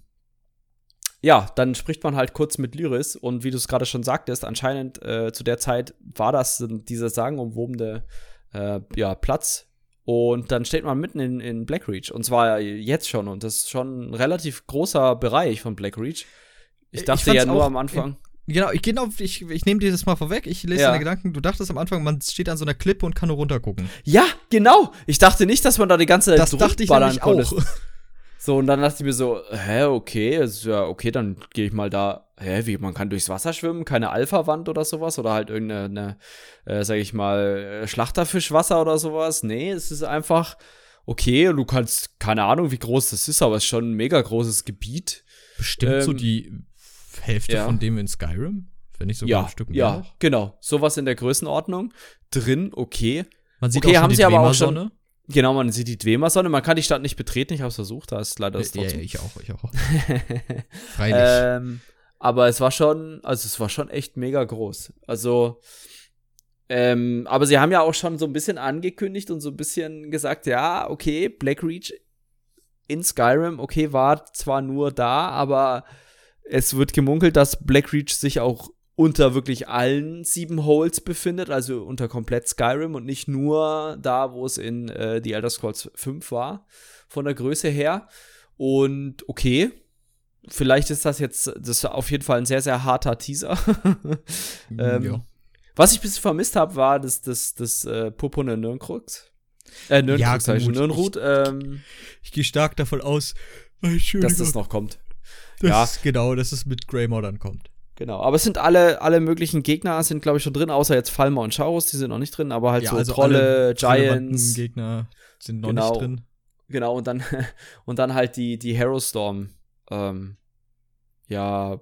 ja, dann spricht man halt kurz mit Lyris und wie du es gerade schon sagtest, anscheinend äh, zu der Zeit war das dieser sagenumwobene äh, ja, Platz. Und dann steht man mitten in, in Blackreach und zwar jetzt schon und das ist schon ein relativ großer Bereich von Blackreach. Ich dachte ich ja nur am Anfang. Genau, ich, genau, ich, ich nehme dir das mal vorweg. Ich lese ja. deine Gedanken. Du dachtest am Anfang, man steht an so einer Klippe und kann nur runtergucken. Ja, genau. Ich dachte nicht, dass man da die ganze Zeit Das dachte ich nämlich auch. So, und dann dachte ich mir so, hä, okay, ist ja okay, dann gehe ich mal da, hä, wie, man kann durchs Wasser schwimmen, keine Alpha-Wand oder sowas oder halt irgendeine, äh, sag ich mal, Schlachterfischwasser oder sowas. Nee, es ist einfach okay, du kannst, keine Ahnung, wie groß das ist, aber es ist schon ein mega großes Gebiet. Bestimmt ähm, so die Hälfte ja. von dem in Skyrim? Wenn nicht sogar ja, ein Stück mehr. Ja, noch. genau. Sowas in der Größenordnung. Drin, okay. Man sieht okay, auch haben sie aber auch schon, Genau, man sieht die Dwemer-Sonne. Man kann die Stadt nicht betreten. Ich habe es versucht, da ist leider das trotzdem. Ja, ich auch, ich auch. Freilich. Ähm, aber es war schon, also es war schon echt mega groß. Also, ähm, aber sie haben ja auch schon so ein bisschen angekündigt und so ein bisschen gesagt, ja, okay, Blackreach in Skyrim, okay, war zwar nur da, aber es wird gemunkelt, dass Blackreach sich auch unter wirklich allen sieben Holes befindet, also unter komplett Skyrim und nicht nur da, wo es in äh, The Elder Scrolls 5 war, von der Größe her. Und okay, vielleicht ist das jetzt, das ist auf jeden Fall ein sehr, sehr harter Teaser. ähm, ja. Was ich ein bisschen vermisst habe, war das, das, das äh, Purpurne Nirnkrux. Äh, Nirnkrux, ja, gut, Nirnrut. Ich, ähm, ich gehe stark davon aus, dass das noch kommt. Das ja. genau, dass es mit Greymore dann kommt. Genau, aber es sind alle, alle möglichen Gegner sind, glaube ich, schon drin, außer jetzt Falmer und Chaos, die sind noch nicht drin, aber halt ja, so also Trolle, Giants. Gegner sind noch genau, nicht drin. Genau, und dann, und dann halt die, die Hero Storm. Ähm, ja.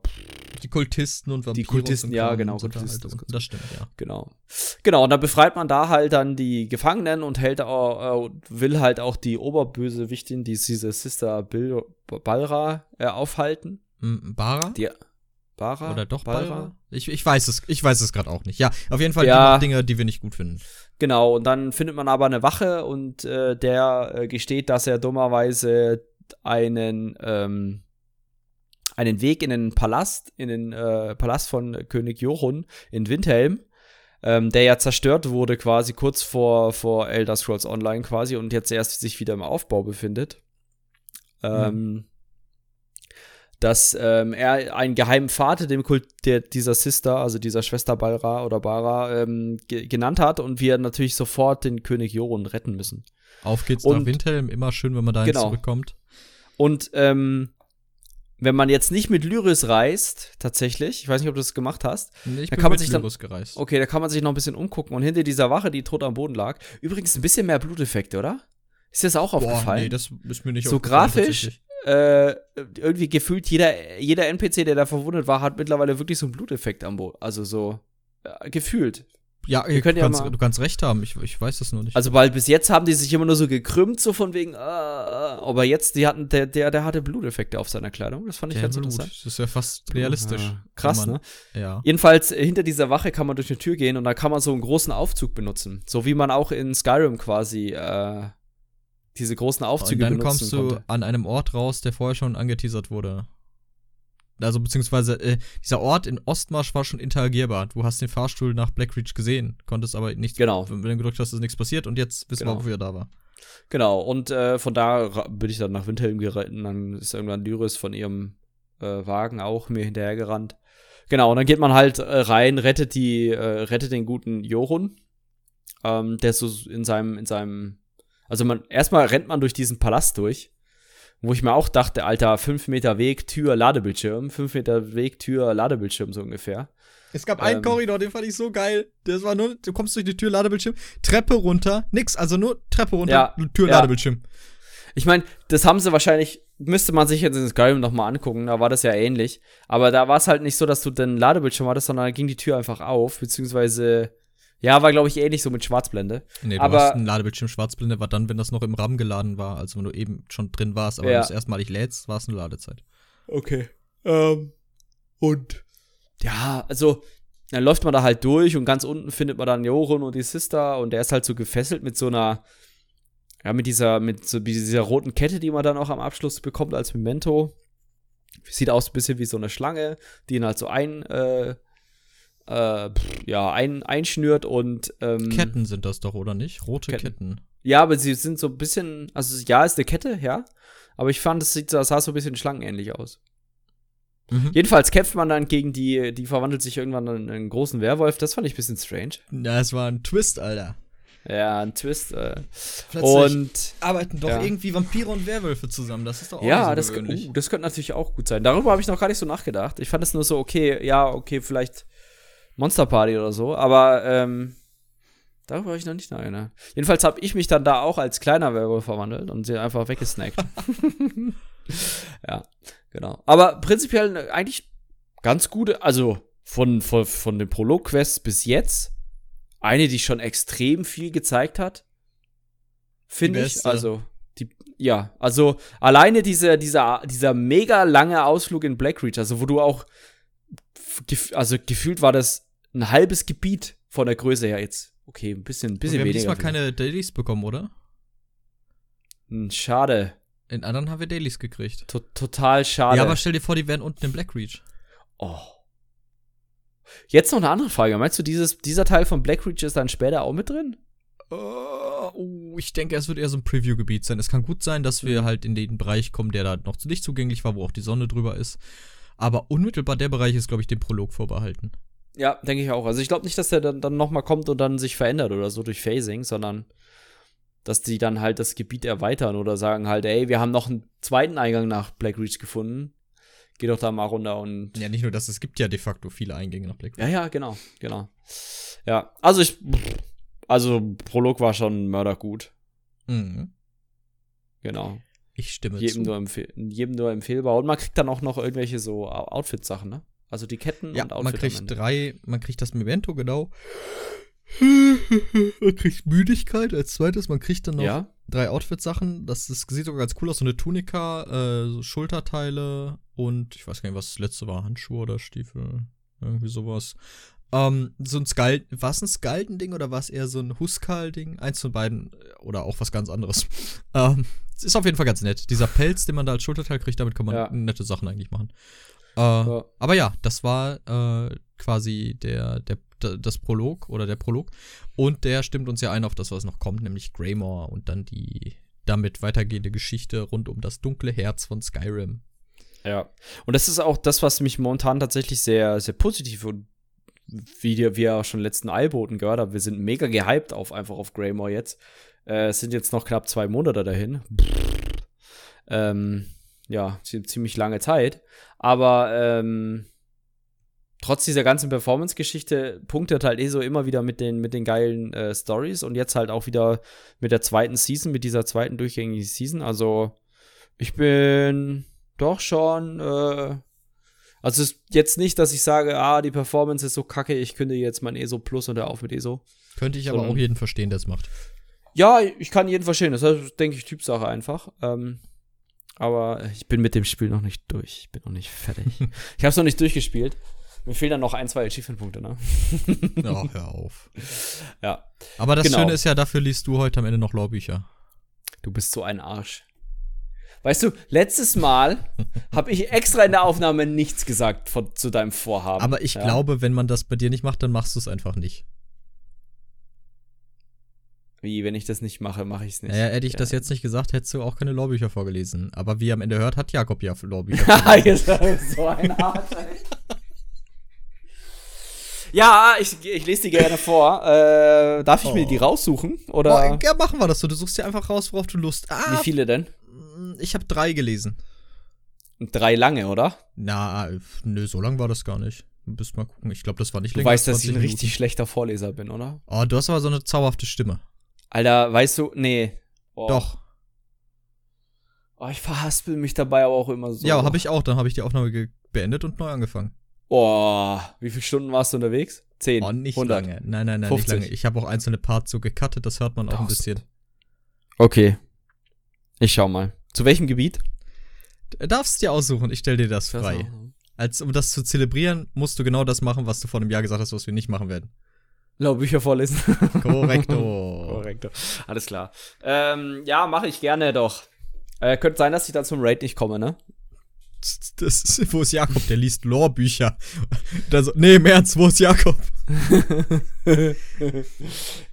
Die Kultisten und Vampire. Die Kultisten, ja, genau. Kultisten, das, das stimmt, ja. Genau. Genau, und dann befreit man da halt dann die Gefangenen und hält äh, will halt auch die Oberbösewichtin, die ist diese Sister Bil Balra, äh, aufhalten. Bara? Die, Bara? Oder doch Balra? Balra? Ich, ich weiß es, ich weiß es gerade auch nicht. Ja, auf jeden Fall ja. die Dinge, die wir nicht gut finden. Genau, und dann findet man aber eine Wache und äh, der äh, gesteht, dass er dummerweise einen, ähm, einen Weg in den Palast, in den äh, Palast von König Jorun in Windhelm, ähm, der ja zerstört wurde quasi kurz vor, vor Elder Scrolls Online quasi und jetzt erst sich wieder im Aufbau befindet. Ähm, mhm dass ähm, er einen geheimen Vater dem Kult der, dieser Sister, also dieser Schwester Balra oder Bara, ähm, ge genannt hat und wir natürlich sofort den König Jorun retten müssen. Auf geht's und, nach Windhelm, immer schön, wenn man da genau. zurückkommt. Und ähm, wenn man jetzt nicht mit Lyris reist, tatsächlich, ich weiß nicht, ob du das gemacht hast, nee, ich da kann man sich Lyris dann, gereist. Okay, da kann man sich noch ein bisschen umgucken und hinter dieser Wache, die tot am Boden lag, übrigens ein bisschen mehr Bluteffekte, oder? Ist dir das auch Boah, aufgefallen? Nee, das ist mir nicht So grafisch äh, irgendwie gefühlt jeder, jeder NPC, der da verwundet war, hat mittlerweile wirklich so einen Bluteffekt am Boden. Also so äh, gefühlt. Ja, du, ja kannst, du kannst recht haben, ich, ich weiß das nur nicht. Also, weil bis jetzt haben die sich immer nur so gekrümmt, so von wegen, äh, aber jetzt, die hatten, der, der, der hatte Bluteffekte auf seiner Kleidung. Das fand ich der ganz Blut. interessant. Das ist ja fast realistisch. Ja, krass, man, ne? Ja. Jedenfalls, äh, hinter dieser Wache kann man durch eine Tür gehen und da kann man so einen großen Aufzug benutzen. So wie man auch in Skyrim quasi äh, diese großen Aufzüge Und dann kommst du konnte. an einem Ort raus, der vorher schon angeteasert wurde. Also beziehungsweise äh, dieser Ort in Ostmarsch war schon interagierbar. Du hast den Fahrstuhl nach Blackreach gesehen, konntest aber nichts. Genau. Wenn du gedrückt hast, ist nichts passiert und jetzt wissen genau. wir, wofür er da war. Genau. Und äh, von da bin ich dann nach Windhelm geritten. Dann ist irgendwann Lyris von ihrem äh, Wagen auch mir hinterhergerannt. Genau. Und dann geht man halt äh, rein, rettet die, äh, rettet den guten Jorun, ähm, der so in seinem in seinem also man, erstmal rennt man durch diesen Palast durch, wo ich mir auch dachte, Alter, 5 Meter Weg, Tür, Ladebildschirm, 5 Meter Weg, Tür, Ladebildschirm, so ungefähr. Es gab einen ähm, Korridor, den fand ich so geil. Das war nur, du kommst durch die Tür, Ladebildschirm, Treppe runter, nix, also nur Treppe runter, ja, Tür, ja. Ladebildschirm. Ich meine, das haben sie wahrscheinlich, müsste man sich jetzt in Skyrim nochmal angucken, da war das ja ähnlich. Aber da war es halt nicht so, dass du den Ladebildschirm hattest, sondern da ging die Tür einfach auf, beziehungsweise ja, war, glaube ich, ähnlich so mit Schwarzblende. Nee, du aber, hast einen Ladebildschirm Schwarzblende, war dann, wenn das noch im RAM geladen war, also wenn du eben schon drin warst, aber ja. wenn du es erstmalig lädst, war es eine Ladezeit. Okay. Ähm, und ja, also dann läuft man da halt durch und ganz unten findet man dann Joron und die Sister und der ist halt so gefesselt mit so einer, ja, mit dieser, mit so dieser roten Kette, die man dann auch am Abschluss bekommt als Memento. Sieht aus ein bisschen wie so eine Schlange, die ihn halt so ein, äh, äh, ja, ein, einschnürt und ähm, Ketten sind das doch, oder nicht? Rote Ketten. Ketten. Ja, aber sie sind so ein bisschen, also ja, ist eine Kette, ja. Aber ich fand, es sieht, das sah so ein bisschen schlangenähnlich aus. Mhm. Jedenfalls kämpft man dann gegen die, die verwandelt sich irgendwann in einen großen Werwolf. Das fand ich ein bisschen strange. Ja, es war ein Twist, Alter. Ja, ein Twist. Äh. und arbeiten doch ja. irgendwie Vampire und Werwölfe zusammen. Das ist doch auch Ja, das, uh, das könnte natürlich auch gut sein. Darüber habe ich noch gar nicht so nachgedacht. Ich fand es nur so, okay, ja, okay, vielleicht Monster Party oder so, aber ähm, darüber habe ich noch nicht nachgedacht. Jedenfalls habe ich mich dann da auch als kleiner Werwolf verwandelt und sie einfach weggesnackt. ja, genau. Aber prinzipiell eigentlich ganz gute, also von, von, von den Prolog-Quests bis jetzt, eine, die schon extrem viel gezeigt hat. Finde ich. Also, die, ja, also alleine diese, dieser, dieser mega lange Ausflug in Blackreach, also wo du auch, also gefühlt war das ein halbes Gebiet von der Größe her jetzt. Okay, ein bisschen, ein bisschen wir weniger. Wir haben diesmal keine Dailies bekommen, oder? Hm, schade. In anderen haben wir Dailies gekriegt. To total schade. Ja, aber stell dir vor, die wären unten im Blackreach. Oh. Jetzt noch eine andere Frage. Meinst du, dieses, dieser Teil von Blackreach ist dann später auch mit drin? Uh, oh, ich denke, es wird eher so ein Preview-Gebiet sein. Es kann gut sein, dass wir mhm. halt in den Bereich kommen, der da noch zu nicht zugänglich war, wo auch die Sonne drüber ist. Aber unmittelbar der Bereich ist, glaube ich, dem Prolog vorbehalten. Ja, denke ich auch. Also ich glaube nicht, dass der dann, dann noch mal kommt und dann sich verändert oder so durch Phasing, sondern dass die dann halt das Gebiet erweitern oder sagen halt, ey, wir haben noch einen zweiten Eingang nach Blackreach gefunden. Geh doch da mal runter und. Ja, nicht nur das, es gibt ja de facto viele Eingänge nach Blackreach. Ja, ja, genau, genau. Ja, also ich. Also, Prolog war schon mördergut. Mhm. Genau. Ich stimme jedem zu. Nur jedem nur empfehlbar. Und man kriegt dann auch noch irgendwelche so Outfit-Sachen, ne? Also die Ketten ja, und Outfit. Man kriegt drei, man kriegt das Memento, genau. man kriegt Müdigkeit als zweites. Man kriegt dann noch ja? drei Outfit-Sachen. Das, das sieht sogar ganz cool aus. So eine Tunika, äh, so Schulterteile und ich weiß gar nicht, was das letzte war. Handschuhe oder Stiefel. Irgendwie sowas. Ähm, so ein Skull, war es ein Skalden-Ding oder war es eher so ein Huskal-Ding? Eins von beiden oder auch was ganz anderes. ähm, ist auf jeden Fall ganz nett. Dieser Pelz, den man da als Schulterteil kriegt, damit kann man ja. nette Sachen eigentlich machen. Äh, ja. Aber ja, das war äh, quasi der, der, das Prolog oder der Prolog. Und der stimmt uns ja ein auf das, was noch kommt, nämlich Greymore und dann die damit weitergehende Geschichte rund um das dunkle Herz von Skyrim. Ja. Und das ist auch das, was mich momentan tatsächlich sehr, sehr positiv und wie wir auch schon letzten Eilboten gehört haben, wir sind mega gehypt auf einfach auf Greymore jetzt. Äh, es sind jetzt noch knapp zwei Monate dahin. Ähm, ja, ziemlich lange Zeit. Aber ähm, trotz dieser ganzen Performance-Geschichte punktet halt eh so immer wieder mit den, mit den geilen äh, Stories und jetzt halt auch wieder mit der zweiten Season, mit dieser zweiten durchgängigen Season. Also ich bin doch schon, äh, also es ist jetzt nicht, dass ich sage, ah, die Performance ist so kacke, ich könnte jetzt mein ESO Plus und auf mit ESO. Könnte ich aber so, auch jeden verstehen, der es macht. Ja, ich kann jeden verstehen. Das ist, denke ich, Typsache einfach. Ähm, aber ich bin mit dem Spiel noch nicht durch. Ich bin noch nicht fertig. ich habe es noch nicht durchgespielt. Mir fehlen dann noch ein, zwei Achievement-Punkte, ne? ja, hör auf. Ja. Aber das genau. Schöne ist ja, dafür liest du heute am Ende noch Lehrbücher. Du bist so ein Arsch. Weißt du, letztes Mal habe ich extra in der Aufnahme nichts gesagt von, zu deinem Vorhaben. Aber ich ja. glaube, wenn man das bei dir nicht macht, dann machst du es einfach nicht. Wie, wenn ich das nicht mache, mache ich es nicht. Naja, hätte ich ja. das jetzt nicht gesagt, hättest du auch keine Lorbücher vorgelesen. Aber wie ihr am Ende hört, hat Jakob ja Lorbücher vorgelesen. so ein Arsch, Ja, ich, ich lese die gerne vor. Äh, darf ich oh. mir die raussuchen? Oder? Oh, ja, machen wir das so. Du suchst dir einfach raus, worauf du Lust hast. Ah, Wie viele denn? Ich habe drei gelesen. Drei lange, oder? Na, nö, so lang war das gar nicht. Bist mal gucken. Ich glaube, das war nicht länger. Du weißt, dass ich ein Minuten. richtig schlechter Vorleser bin, oder? Oh, du hast aber so eine zauberhafte Stimme. Alter, weißt du, nee. Oh. Doch. Oh, ich verhaspel mich dabei aber auch immer so. Ja, habe ich auch. Dann habe ich die Aufnahme beendet und neu angefangen. Oh, wie viele Stunden warst du unterwegs? Zehn. Oh, nicht 100. lange. Nein, nein, nein, 50. nicht lange. Ich habe auch einzelne Parts so gecuttet, das hört man auch ein bisschen. Okay. Ich schau mal. Zu welchem Gebiet? Du darfst dir aussuchen, ich stell dir das frei. Als um das zu zelebrieren, musst du genau das machen, was du vor einem Jahr gesagt hast, was wir nicht machen werden. Bücher vorlesen. Korrekto. Korrekto. Alles klar. Ähm, ja, mache ich gerne doch. Äh, könnte sein, dass ich dann zum Raid nicht komme, ne? Das ist, wo ist Jakob? Der liest Lore-Bücher. So, nee, im Ernst, wo ist Jakob?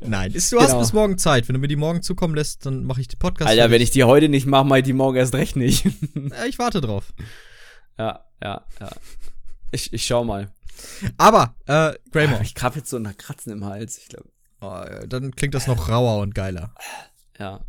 Nein, ist, du genau. hast bis morgen Zeit. Wenn du mir die morgen zukommen lässt, dann mache ich die Podcast. Alter, wenn ich die heute nicht mache, mache ich die morgen erst recht nicht. ja, ich warte drauf. Ja, ja, ja. Ich, ich schau mal. Aber, äh, Greymore. Ich hab jetzt so ein Kratzen im Hals, ich glaube. Oh, dann klingt das noch rauer und geiler. Ja.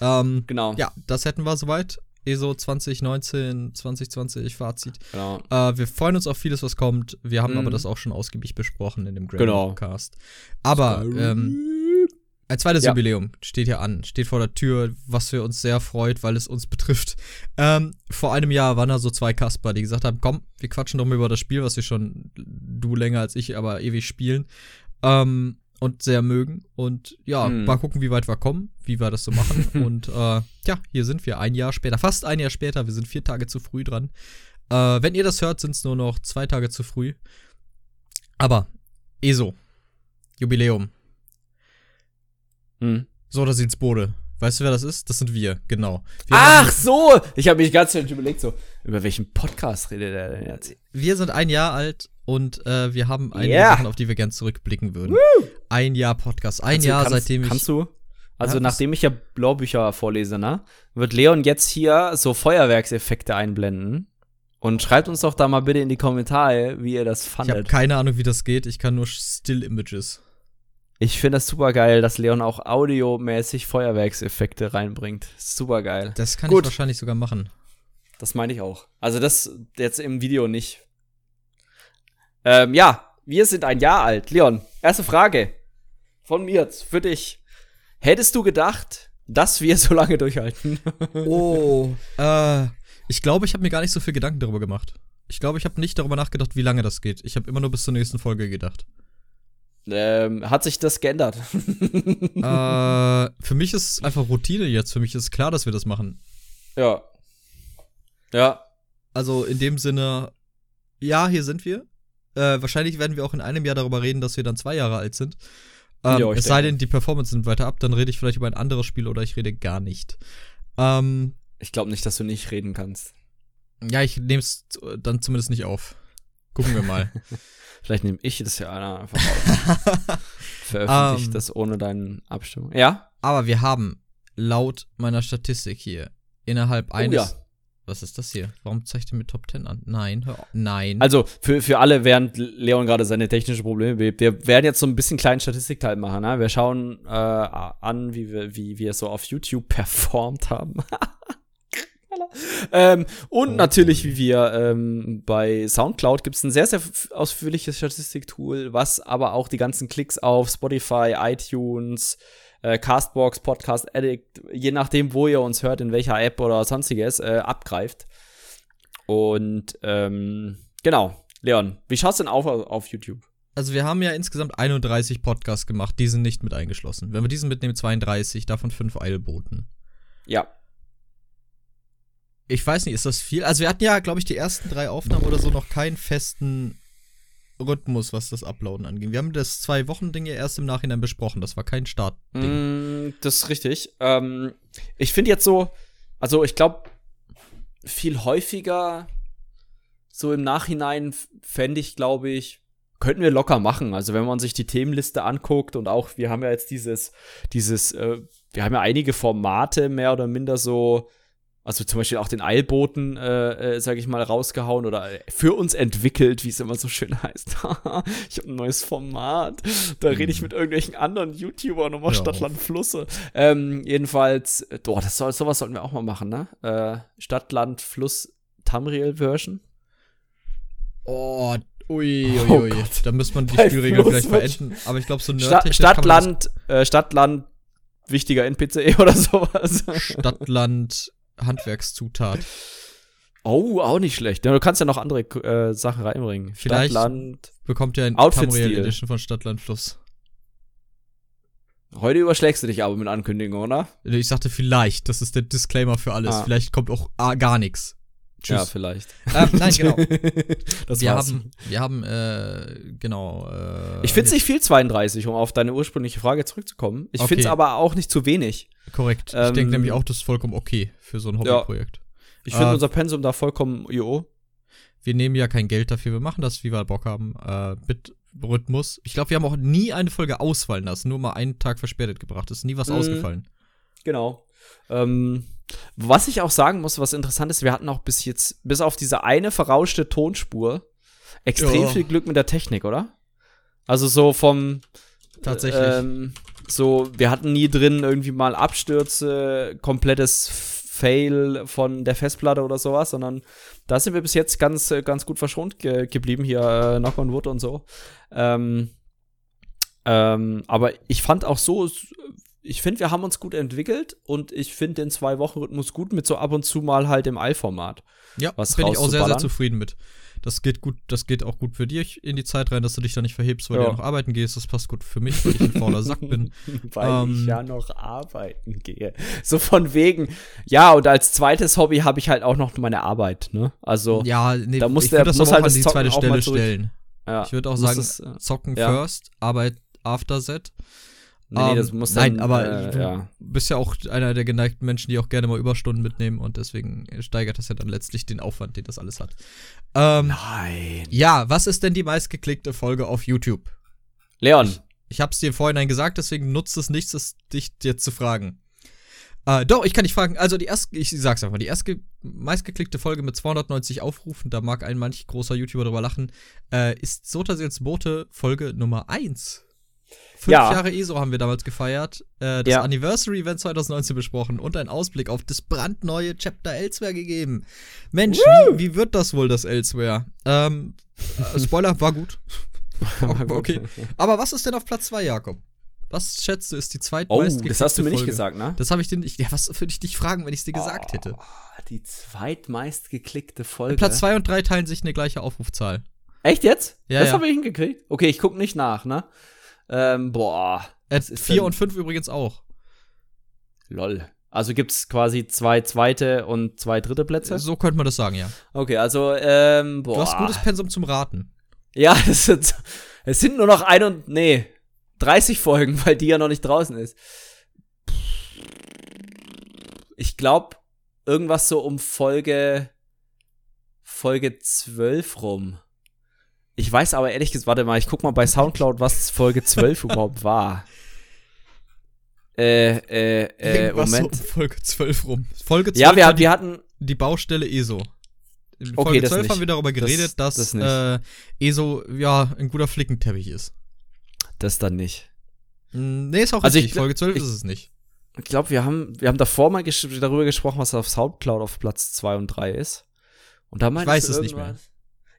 Ähm, genau. Ja, das hätten wir soweit. ESO 2019, 2020 Fazit. Genau. Äh, wir freuen uns auf vieles, was kommt. Wir haben mhm. aber das auch schon ausgiebig besprochen in dem Grand-Cast. Genau. Aber ähm, ein zweites ja. Jubiläum steht hier an, steht vor der Tür, was für uns sehr freut, weil es uns betrifft. Ähm, vor einem Jahr waren da so zwei Kasper, die gesagt haben, komm, wir quatschen doch mal über das Spiel, was wir schon, du länger als ich, aber ewig spielen. Ähm, und sehr mögen. Und ja, hm. mal gucken, wie weit wir kommen, wie wir das so machen. und äh, ja, hier sind wir ein Jahr später, fast ein Jahr später. Wir sind vier Tage zu früh dran. Äh, wenn ihr das hört, sind es nur noch zwei Tage zu früh. Aber ESO, Jubiläum. Hm. So, da sind's Bode. Weißt du, wer das ist? Das sind wir, genau. Wir Ach so! Ich habe mich ganz schön überlegt, so, über welchen Podcast redet er denn jetzt? Wir sind ein Jahr alt und äh, wir haben einige yeah. Sachen, auf die wir gern zurückblicken würden. Woo! Ein Jahr Podcast, ein also, Jahr, kannst, seitdem ich. Kannst du? Also, ja, nachdem ich ja Blaubücher vorlese, ne, wird Leon jetzt hier so Feuerwerkseffekte einblenden. Und schreibt uns doch da mal bitte in die Kommentare, wie ihr das fandet. Ich habe keine Ahnung, wie das geht. Ich kann nur Still-Images. Ich finde das super geil, dass Leon auch audiomäßig Feuerwerkseffekte reinbringt. Super geil. Das kann Gut. ich wahrscheinlich sogar machen. Das meine ich auch. Also das jetzt im Video nicht. Ähm, ja, wir sind ein Jahr alt. Leon, erste Frage von mir jetzt für dich. Hättest du gedacht, dass wir so lange durchhalten? oh, äh, ich glaube, ich habe mir gar nicht so viel Gedanken darüber gemacht. Ich glaube, ich habe nicht darüber nachgedacht, wie lange das geht. Ich habe immer nur bis zur nächsten Folge gedacht. Ähm, hat sich das geändert? äh, für mich ist es einfach Routine jetzt. Für mich ist klar, dass wir das machen. Ja. Ja. Also in dem Sinne, ja, hier sind wir. Äh, wahrscheinlich werden wir auch in einem Jahr darüber reden, dass wir dann zwei Jahre alt sind. Ähm, jo, es sei denn, die Performance sind weiter ab, dann rede ich vielleicht über ein anderes Spiel oder ich rede gar nicht. Ähm, ich glaube nicht, dass du nicht reden kannst. Ja, ich nehme es dann zumindest nicht auf. Gucken wir mal. Vielleicht nehme ich das ja einfach auf. Veröffentliche um, ähm. das ohne deine Abstimmung. Ja? Aber wir haben laut meiner Statistik hier innerhalb oh, eines. Ja. Was ist das hier? Warum zeigt er mir Top 10 an? Nein, hör, nein. Also für, für alle, während Leon gerade seine technischen Probleme behebt, wir werden jetzt so ein bisschen kleinen Statistikteil machen. Ne? Wir schauen äh, an, wie wir, wie wir so auf YouTube performt haben. Ähm, und oh. natürlich, wie wir ähm, bei Soundcloud gibt es ein sehr, sehr ausführliches Statistiktool, was aber auch die ganzen Klicks auf Spotify, iTunes, äh, Castbox, Podcast Addict, je nachdem, wo ihr uns hört, in welcher App oder sonstiges, äh, abgreift. Und ähm, genau, Leon, wie schaut's denn auf auf YouTube? Also wir haben ja insgesamt 31 Podcasts gemacht, die sind nicht mit eingeschlossen. Wenn wir diesen mitnehmen, 32, davon 5 Eilboten. Ja, ich weiß nicht, ist das viel? Also wir hatten ja, glaube ich, die ersten drei Aufnahmen oder so noch keinen festen Rhythmus, was das Uploaden angeht. Wir haben das Zwei-Wochen-Ding ja erst im Nachhinein besprochen. Das war kein Startding. Mm, das ist richtig. Ähm, ich finde jetzt so, also ich glaube, viel häufiger so im Nachhinein fände ich, glaube ich, könnten wir locker machen. Also wenn man sich die Themenliste anguckt und auch, wir haben ja jetzt dieses, dieses, äh, wir haben ja einige Formate mehr oder minder so also zum Beispiel auch den Eilboten, äh, äh, sage ich mal, rausgehauen oder für uns entwickelt, wie es immer so schön heißt. ich habe ein neues Format. Da rede ich mhm. mit irgendwelchen anderen YouTubern über ja. Stadtland Flüsse. Ähm, jedenfalls, boah, das soll, sowas sollten wir auch mal machen, ne? Äh, Stadtland Fluss Tamriel Version. Oh, Ui, ui, ui. Oh da müsste man die Spielregeln vielleicht verändern. Aber ich glaube, so Stadt, Stadtland, äh, Stadtland, wichtiger NPC oder sowas. Stadtland, Handwerkszutat. Oh, auch nicht schlecht. Du kannst ja noch andere äh, Sachen reinbringen. Vielleicht Stadtland, bekommt ja ein Tamriel Edition von Stadtland Fluss. Heute überschlägst du dich aber mit Ankündigungen, oder? Ich sagte vielleicht, das ist der Disclaimer für alles. Ah. Vielleicht kommt auch ah, gar nichts. Tschüss. Ja, vielleicht. Ähm, nein, genau. das wir war's. haben, wir haben, äh, genau. Äh, ich finde es nicht viel 32, um auf deine ursprüngliche Frage zurückzukommen. Ich okay. finde es aber auch nicht zu wenig. Korrekt. Ähm, ich denke nämlich auch, das ist vollkommen okay für so ein Hobbyprojekt. Ja. Ich finde äh, unser Pensum da vollkommen jo. Wir nehmen ja kein Geld dafür, wir machen das, wie wir Bock haben. Äh, Bitrhythmus. Ich glaube, wir haben auch nie eine Folge ausfallen lassen, nur mal einen Tag verspätet gebracht. Es ist nie was mhm. ausgefallen. Genau. Ähm, was ich auch sagen muss, was interessant ist, wir hatten auch bis jetzt, bis auf diese eine verrauschte Tonspur, extrem jo. viel Glück mit der Technik, oder? Also so vom Tatsächlich. Ähm, so, wir hatten nie drin irgendwie mal Abstürze, komplettes Fail von der Festplatte oder sowas, sondern da sind wir bis jetzt ganz, ganz gut verschont ge geblieben, hier äh, Knock on Wood und so. Ähm, ähm, aber ich fand auch so, ich finde, wir haben uns gut entwickelt und ich finde den Zwei-Wochen-Rhythmus gut mit so ab und zu mal halt im Eilformat. Ja, was bin ich auch sehr, sehr zufrieden mit. Das geht gut, das geht auch gut für dich in die Zeit rein, dass du dich da nicht verhebst, weil ja. du ja noch arbeiten gehst. Das passt gut für mich, weil ich ein fauler Sack bin. weil ähm, ich ja noch arbeiten gehe. So von wegen, ja, und als zweites Hobby habe ich halt auch noch meine Arbeit, ne? Also, ja, nee, da muss ich der das muss halt an die zweite Stelle stellen. Ja, ich würde auch sagen, es, äh, zocken ja. first, Arbeit after set. Nee, nee, das Ähm, muss dann, nein, aber äh, du ja. bist ja auch einer der geneigten Menschen, die auch gerne mal Überstunden mitnehmen und deswegen steigert das ja dann letztlich den Aufwand, den das alles hat. Ähm, Nein. ja, was ist denn die meistgeklickte Folge auf YouTube? Leon. Ich hab's dir im Vorhinein gesagt, deswegen nutzt es nichts, es dich jetzt zu fragen. Äh, doch, ich kann dich fragen. Also die erste, ich sag's einfach, die erste meistgeklickte Folge mit 290 Aufrufen, da mag ein manch großer YouTuber drüber lachen, äh, ist Sotasils Bote Folge Nummer 1. Fünf Ja. Jahre ESO haben wir damals gefeiert, äh, das Ja. Anniversary Event 2019 besprochen und einen Ausblick auf das brandneue Chapter Elsewhere gegeben. Mensch, wie, wie wird das wohl, das Elsewhere? Ähm, äh, Spoiler, war gut. okay. Aber was ist denn auf Platz 2, Jakob? Was schätzt du, ist die Oh, zweitmeistgeklickte das hast du mir nicht Folge? gesagt, ne? Das habe ich dir nicht. Ja, was würde ich dich fragen, wenn ich es dir gesagt hätte? Oh, die zweitmeist geklickte Folge. Platz 2 und 3 teilen sich eine gleiche Aufrufzahl. Echt jetzt? Ja, das ja. habe ich hingekriegt. Okay, ich guck nicht nach, ne? Ähm, boah. Äh, Was ist 4 denn- und 5 übrigens auch. Lol. Also gibt's quasi zwei zweite und zwei dritte Plätze? So könnte man das sagen, ja. Okay, also, ähm, boah. Du hast gutes Pensum zum Raten. Ja, es sind, es sind nur noch ein und, nee, 30 Folgen, weil die ja noch nicht draußen ist. Ich glaube, irgendwas so um Folge, Folge 12 rum. Ich weiß aber ehrlich gesagt, warte mal, ich guck mal bei Soundcloud, was Folge 12 überhaupt war. Äh, äh, äh, Irgendwas Moment. so um Folge 12 rum. Folge 12 ja, wir, die, wir hatten, die Baustelle ESO. In Okay, Folge das 12 nicht. haben wir darüber Das- geredet, dass das äh, ESO ja ein guter Flickenteppich ist. das dann nicht. Mm, Nee, ist auch Also ich richtig. gl- Folge 12 ich- ist es nicht. Ich glaube, wir haben, wir haben davor mal gesch darüber gesprochen, was auf Soundcloud auf Platz 2 und 3 ist. Und da meinst weiß du es nicht irgendwas?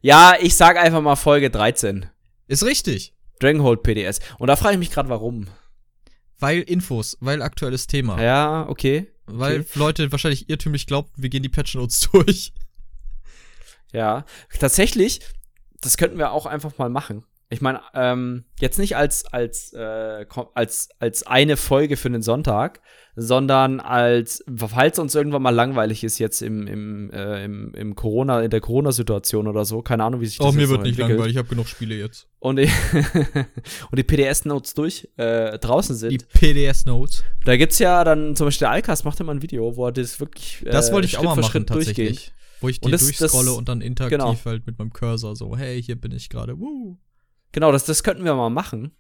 Ja, ich sag einfach mal Folge 13. Ist richtig. Dragonhold PDS. Und da frage ich mich gerade, warum. Weil Infos, weil aktuelles Thema. Ja, okay. Weil okay. Leute wahrscheinlich irrtümlich glaubten, wir gehen die Patch Notes durch. Ja. Tatsächlich, das könnten wir auch einfach mal machen. Ich meine, ähm, jetzt nicht als, als, äh, als, als eine Folge für den Sonntag, sondern als, falls uns irgendwann mal langweilig ist jetzt im, im, äh, im, im Corona, in der Corona-Situation oder so, keine Ahnung, wie sich das Oh, mir wird nicht entwickelt. langweilig, ich habe genug Spiele jetzt. und die, und die PDS-Notes durch äh, draußen sind. Die PDS Notes. da gibt's ja dann zum Beispiel der Alkas macht immer ein Video, wo er das wirklich äh, Das wollte ich auch Schritt mal für machen, Schritt tatsächlich. durchgeht. Wo ich die Und das- durchscrolle das- und dann interaktiv genau. halt mit meinem Cursor so, hey, hier bin ich gerade. Woo. Genau, das, das könnten wir mal machen.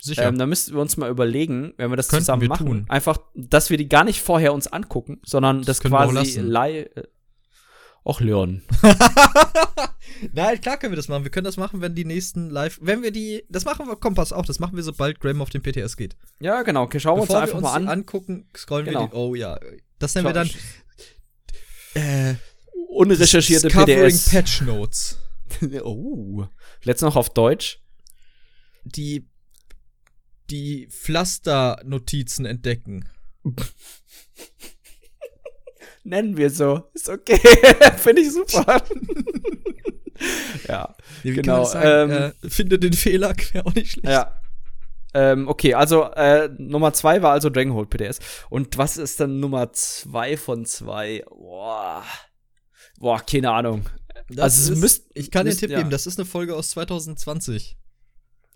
Sicher. Ähm, da müssten wir uns mal überlegen, wenn wir das Könnten zusammen wir machen. tun. Einfach, dass wir die gar nicht vorher uns angucken, sondern Das das, auch quasi live. Och, Leon. Nein, klar können wir das machen. Wir können das machen, wenn die nächsten live. Wenn wir die. Das machen wir, komm, pass auf, das machen wir, sobald Graham auf den PTS geht. Ja, genau. Okay, schauen wir uns einfach wir uns mal an. angucken, scrollen Genau. wir die. Oh ja. Das nennen wir dann. Äh, Unrecherchierte PDS. Patch Notes. oh. Letzt noch auf Deutsch. Die. Die Pflaster-Notizen entdecken. Nennen wir so. Ist okay. Finde ich super. ja. Wie Genau, sagen? ähm, äh, finde den Fehler, wäre auch nicht schlecht. Ja. Ähm, okay, also äh, Nummer zwei war also Dragonhold PDS. Und was ist dann Nummer zwei von zwei? Boah. Boah, keine Ahnung. Das Also ist, müsst- ich kann den müsst- Tipp ja. geben, das ist eine Folge aus 2020.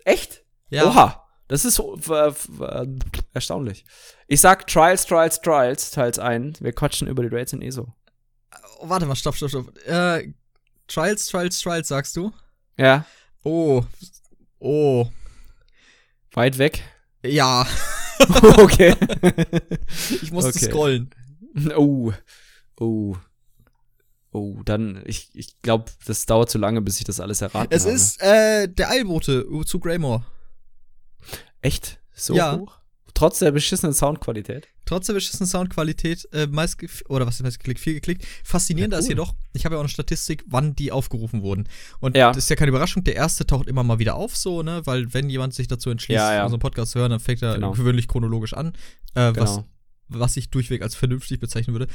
Echt? Ja. Oha. Das ist äh, äh, erstaunlich. Ich sag Trials, Trials, Trials, Teils 1. Wir quatschen über die Raids in ESO. Oh, warte mal, stopp, stopp, stopp. Äh, Trials, Trials, Trials, sagst du? Ja. Oh. Oh. Weit weg. Ja. okay. Ich musste Okay. scrollen. Oh. Oh. Oh, dann, ich, ich glaube, das dauert zu lange, bis ich das alles erraten Es habe. ist äh, der Eilbote zu Greymore. Echt? So Ja. hoch? Trotz der beschissenen Soundqualität? Trotz der beschissenen Soundqualität, äh, meist oder was ist meist geklickt, viel geklickt. Faszinierender Ja, ist cool. jedoch, ich habe ja auch eine Statistik, wann die aufgerufen wurden. Und Ja. das ist ja keine Überraschung, der erste taucht immer mal wieder auf, so, ne? Weil wenn jemand sich dazu entschließt, Ja, ja. unseren Podcast zu hören, dann fängt er Genau. gewöhnlich chronologisch an. Äh, was Genau. was ich durchweg als vernünftig bezeichnen würde.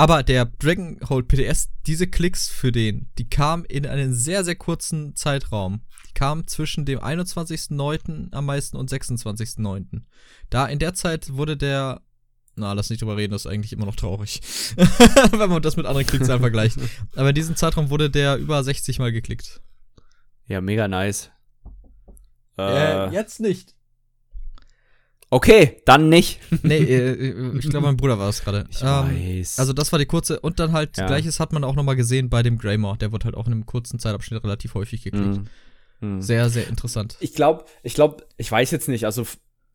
Aber der Dragonhold PTS, diese Klicks für den, die kamen in einen sehr, sehr kurzen Zeitraum. Die kamen zwischen dem 21.09. am meisten und 26.09. Da in der Zeit wurde der. Na, lass nicht drüber reden, das ist eigentlich immer noch traurig. Wenn man das mit anderen Klickzahlen vergleicht. Aber in diesem Zeitraum wurde der über 60 Mal geklickt. Ja, mega nice. Äh, jetzt nicht. Okay, dann nicht. nee, äh, ich glaube, mein Bruder war es gerade. Ich ähm, weiß. Also das war die kurze und dann halt Ja. gleiches hat man auch noch mal gesehen bei dem Greymore. Der wird halt auch in einem kurzen Zeitabschnitt relativ häufig geklickt. Mhm. Mhm. Sehr, sehr interessant. Ich glaube, ich glaube, ich weiß jetzt nicht, also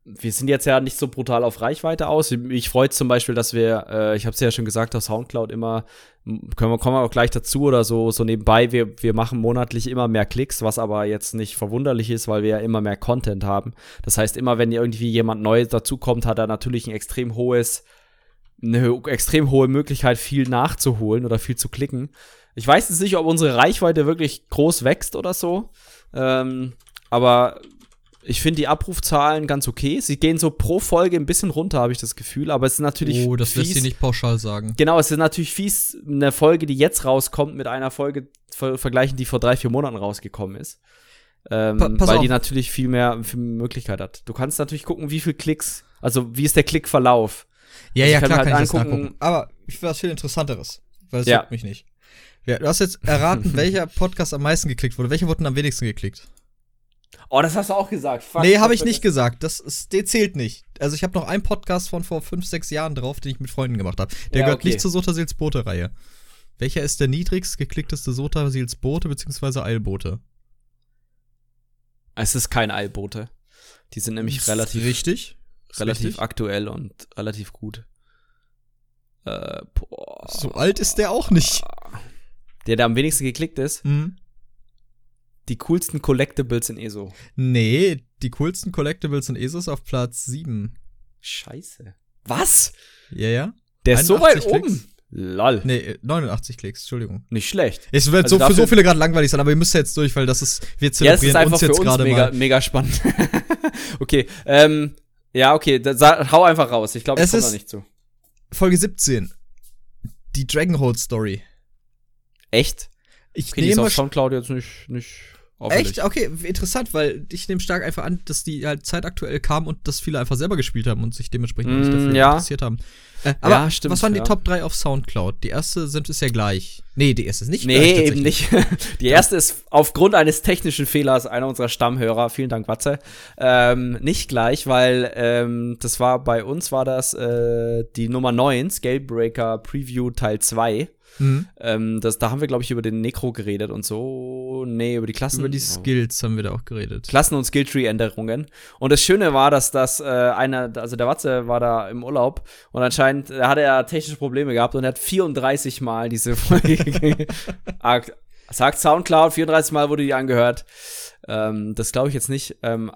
wir sind jetzt ja nicht so brutal auf Reichweite aus. Mich freut zum Beispiel, dass wir, äh, ich habe es ja schon gesagt, auf Soundcloud immer, können wir, kommen wir auch gleich dazu oder so, so nebenbei, wir, wir machen monatlich immer mehr Klicks, was aber jetzt nicht verwunderlich ist, weil wir ja immer mehr Content haben. Das heißt, immer wenn irgendwie jemand Neues dazukommt, hat er natürlich ein extrem hohes, eine extrem hohe Möglichkeit, viel nachzuholen oder viel zu klicken. Ich weiß jetzt nicht, ob unsere Reichweite wirklich groß wächst oder so. Ähm, aber ich finde die Abrufzahlen ganz okay. Sie gehen so pro Folge ein bisschen runter, habe ich das Gefühl. Aber es ist natürlich Oh, das lässt sich nicht pauschal sagen. Genau, es ist natürlich fies, eine Folge, die jetzt rauskommt, mit einer Folge ver vergleichen, die vor drei, vier Monaten rausgekommen ist. Ähm, Pa- weil auf. die natürlich viel mehr, viel mehr Möglichkeit hat. Du kannst natürlich gucken, wie viel Klicks, also wie ist der Klickverlauf. Ja, Also ja, klar mir kann halt ich das angucken- nachgucken. Aber ich will was viel Interessanteres, weil es Ja. juckt mich nicht. Ja, du hast jetzt erraten, welcher Podcast am meisten geklickt wurde. Welcher wurde denn am wenigsten geklickt? Oh, das hast du auch gesagt. Fuck, nee, habe ich nicht gesagt. Das ist, der zählt nicht. Also ich habe noch einen Podcast von vor fünf, sechs Jahren drauf, den ich mit Freunden gemacht habe. Der Ja, gehört okay. nicht zur Sotasils Boote-Reihe. Welcher ist der niedrigst geklickteste Sotasils Boote bzw. Eilboote? Es ist kein Eilbote. Die sind nämlich relativ, richtig. Relativ richtig. aktuell und relativ gut. Äh, boah. So alt ist der auch nicht. Der, der am wenigsten geklickt ist, Hm. Die coolsten Collectibles in ESO. Nee, die coolsten Collectibles in ESOs auf Platz 7. Scheiße. Was? Ja, ja. Der ist so weit 81 Klicks? oben. Lol. Nee, äh, 89 Klicks, Entschuldigung. Nicht schlecht. Es wird Also so für so viele gerade langweilig sein, aber ihr müsst ja jetzt durch, weil das ist, wir Ja, zelebrieren ist einfach uns jetzt gerade mega, mal. mega spannend. okay, ähm, ja, okay, da, hau einfach raus. Ich glaube, ich komme da ist- nicht zu. Folge 17. Die Dragonhold Story. Echt? Ich Okay, die ist nehme auf Soundcloud jetzt nicht, nicht. Echt? Okay, interessant, weil ich nehme stark einfach an, dass die halt zeitaktuell kam und dass viele einfach selber gespielt haben und sich dementsprechend auch nicht Mm, dafür ja. interessiert haben. Äh, aber Ja, stimmt, was waren die ja. Top 3 auf Soundcloud? Die erste sind ist ja gleich. Nee, die erste ist nicht Nee, gleich. eben nicht. Die erste ist aufgrund eines technischen Fehlers einer unserer Stammhörer, vielen Dank, Watze, ähm, nicht gleich, weil ähm, das war bei uns war das äh, die Nummer 9, Scalebreaker Preview Teil 2. Mhm. Ähm, das, da haben wir, glaube ich, über den Necro geredet und so. Nee, über die Klassen. Über die. Skills haben wir da auch geredet. Klassen- und Skilltree-Änderungen. Und das Schöne war, dass das äh, einer, also der Watze war da im Urlaub und anscheinend äh, hat er technische Probleme gehabt und er hat 34 Mal diese Folge Ah, sagt Soundcloud, 34 Mal wurde die angehört. Ähm, das glaube ich jetzt nicht. Ähm,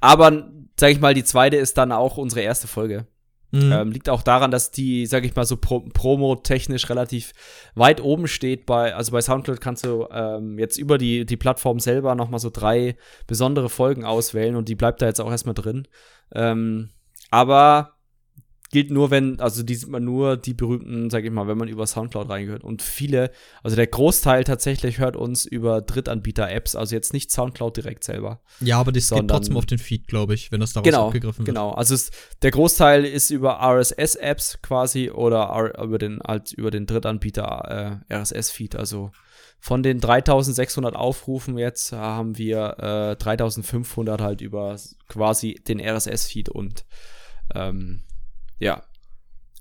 aber, sag ich mal, die zweite ist dann auch unsere erste Folge. Mhm. Ähm, liegt auch daran, dass die, sag ich mal, so Pro Promo-technisch relativ weit oben steht. Bei, also bei Soundcloud kannst du ähm, jetzt über die, die Plattform selber noch mal so drei besondere Folgen auswählen und die bleibt da jetzt auch erstmal drin. Ähm, aber gilt nur, wenn, also die sieht man nur die berühmten, sag ich mal, wenn man über Soundcloud reingehört. Und viele, also der Großteil tatsächlich hört uns über Drittanbieter-Apps, also jetzt nicht Soundcloud direkt selber. ja, aber das geht trotzdem auf den Feed, glaube ich, wenn das daraus Genau, abgegriffen wird. genau. Also es, der Großteil ist über RSS-Apps quasi oder R über den halt über den Drittanbieter äh, RSS-Feed. Also von den 3.600 Aufrufen jetzt haben wir äh, 3.500 halt über quasi den RSS-Feed und ähm, ja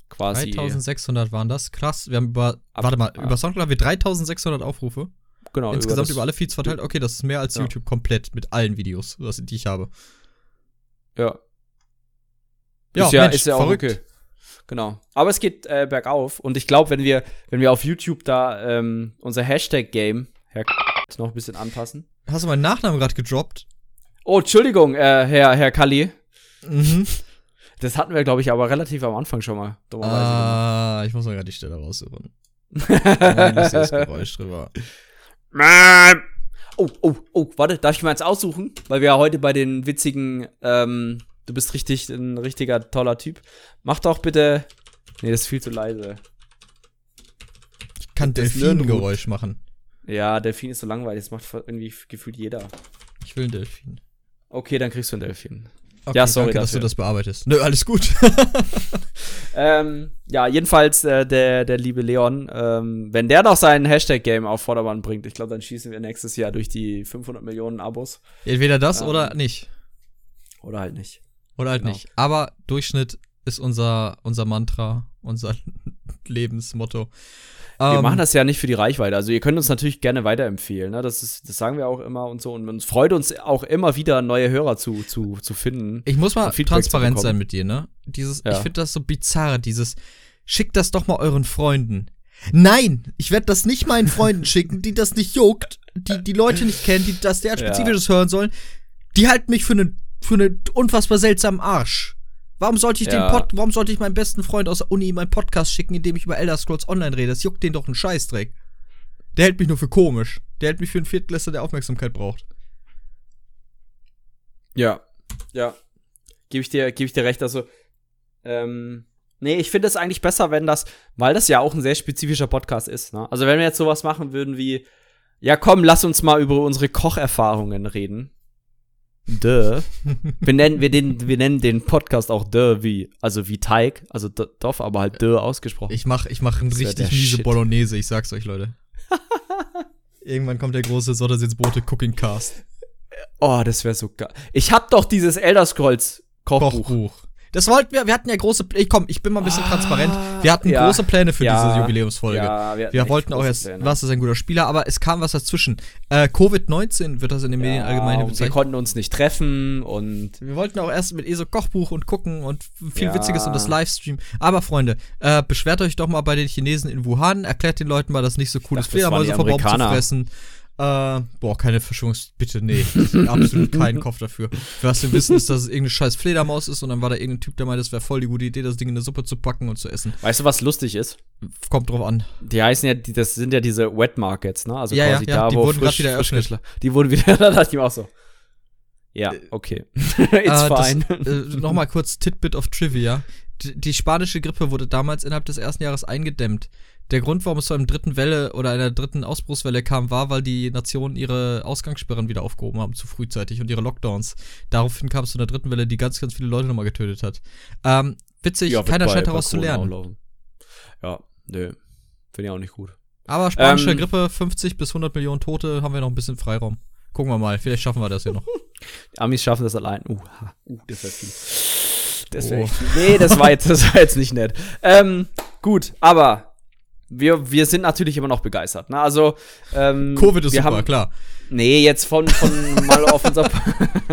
quasi 3600 waren das. Krass. Wir haben über, Ab- warte mal, ah. über Soundcloud haben wir 3600 Aufrufe. genau Insgesamt das- über, alle Feeds verteilt. Okay, das ist mehr als Ja. YouTube komplett mit allen Videos, was, die ich habe. ja Ja, ist ja, Mensch, ist ja auch verrückt. okay. Genau. Aber es geht äh, bergauf. Und ich glaube, wenn wir, wenn wir auf YouTube da ähm, unser Hashtag-Game Herr noch ein bisschen anpassen. Hast du meinen Nachnamen gerade gedroppt? Oh, Entschuldigung, äh, Herr, Herr Kalli. Mhm. Das hatten wir, glaube ich, aber relativ am Anfang schon mal. Ah, ich muss mal gerade die Stelle raussuchen. Ein lustiges Geräusch drüber. oh, oh, oh, warte, darf ich mal eins aussuchen? Weil wir ja heute bei den witzigen, ähm, du bist richtig, ein richtiger toller Typ. Mach doch bitte. Nee, das ist viel zu leise. Ich kann Das Delfingeräusch machen. Ja, Delfin ist so langweilig, das macht irgendwie gefühlt jeder. Ich will einen Delfin. Okay, dann kriegst du ein Delfin. Okay, Ja, sorry danke, dass du dafür. das bearbeitest. Nö, alles gut. Ähm, ja, jedenfalls äh, der, der liebe Leon, ähm, wenn der noch sein Hashtag-Game auf Vordermann bringt, ich glaube, dann schießen wir nächstes Jahr durch die 500 Millionen Abos. Entweder das Ähm. oder nicht. Oder halt nicht. Oder halt genau. nicht. Aber Durchschnitt ist unser, unser Mantra, unser Lebensmotto. Wir um, machen ähm, das ja nicht für die Reichweite. Also ihr könnt uns natürlich gerne weiterempfehlen. Ne? Das, ist, das sagen wir auch immer und so. Und uns freut uns auch immer wieder, neue Hörer zu, zu, zu finden. Ich muss mal transparent sein mit dir, ne? Dieses, ja. Ich finde das so bizarr, dieses, schickt das doch mal euren Freunden. Nein, ich werde das nicht meinen Freunden schicken, die das nicht juckt, die die Leute nicht kennen, die das der spezifisches ja. hören sollen. Die halten mich für einen für einen unfassbar seltsamen Arsch. Warum sollte ich ja. den Pod, warum sollte ich meinen besten Freund aus der Uni meinen Podcast schicken, in dem ich über Elder Scrolls Online rede? Das juckt den doch einen Scheißdreck. Der hält mich nur für komisch. Der hält mich für einen Viertklässler, der Aufmerksamkeit braucht. Ja, ja. Gebe ich dir, gebe ich dir recht. Also, ähm, nee, ich finde es eigentlich besser, wenn das, weil das ja auch ein sehr spezifischer Podcast ist. Ne? Also, wenn wir jetzt sowas machen würden wie, ja, komm, lass uns mal über unsere Kocherfahrungen reden. Duh. wir nennen, wir, den, wir nennen den Podcast auch Duh wie, also wie Teig, also Doff, aber halt Duh ausgesprochen. Ich mach, ich mach ein richtig miese Shit. Bolognese, ich sag's euch, Leute. Irgendwann kommt der große Soddersitzbrote Cooking Cast. Oh, das wäre so geil. Ich hab doch dieses Elder Scrolls Kochbuch. Kochbuch. Das wollten wir, wir hatten ja große, ich komm, ich bin mal ein bisschen ah, transparent. Wir hatten ja, große Pläne für ja, diese Jubiläumsfolge. Ja, wir, wir wollten auch erst, Pläne. was ist ein guter Spieler, aber es kam was dazwischen. Äh, Covid-19 wird das in den Medien allgemein bezeichnet. Wir konnten uns nicht treffen und. Wir wollten auch erst mit ESO Kochbuch und gucken und viel. Witziges und das Livestream. Aber Freunde, äh, beschwert euch doch mal bei den Chinesen in Wuhan, erklärt den Leuten mal, dass nicht so cool ist, Fledermäuse vom Baum zu fressen. Äh, boah, keine Verschwörungs... Bitte, nee. absolut keinen Kopf dafür. Was wir wissen, ist, dass es irgendeine scheiß Fledermaus ist und dann war da irgendein Typ, der meinte, das wäre voll die gute Idee, das Ding in eine Suppe zu packen und zu essen. Weißt du, was lustig ist? Kommt drauf an. Die heißen ja, das sind ja diese Wet Markets, ne? Also ja, quasi ja, ja, da, die wo wurden frisch, wieder eröffnet. Frisch, die wurden wieder, da dachte ich mir auch so. Ja, äh, okay. It's äh, fine. äh, Nochmal kurz Titbit of Trivia. Die, die spanische Grippe wurde damals innerhalb des ersten Jahres eingedämmt. Der Grund, warum es zu einer dritten Welle oder einer dritten Ausbruchswelle kam, war, weil die Nationen ihre Ausgangssperren wieder aufgehoben haben, zu frühzeitig und ihre Lockdowns. Daraufhin kam es zu einer dritten Welle, die ganz, ganz viele Leute nochmal getötet hat. Ähm, witzig, ja, keiner scheint daraus zu lernen. Ja, nö. Finde ich auch nicht gut. Aber spanische ähm, Grippe, 50 bis 100 Millionen Tote, haben wir noch ein bisschen Freiraum. Gucken wir mal, vielleicht schaffen wir das ja noch. Die Amis schaffen das allein. Uh, uh das wäre viel. Das wär oh. viel. Nee, das war, jetzt, das war jetzt nicht nett. Ähm, gut, aber wir, wir sind natürlich immer noch begeistert. Ne? Also, ähm, Covid ist super, haben, klar. Nee, jetzt von, von mal auf unser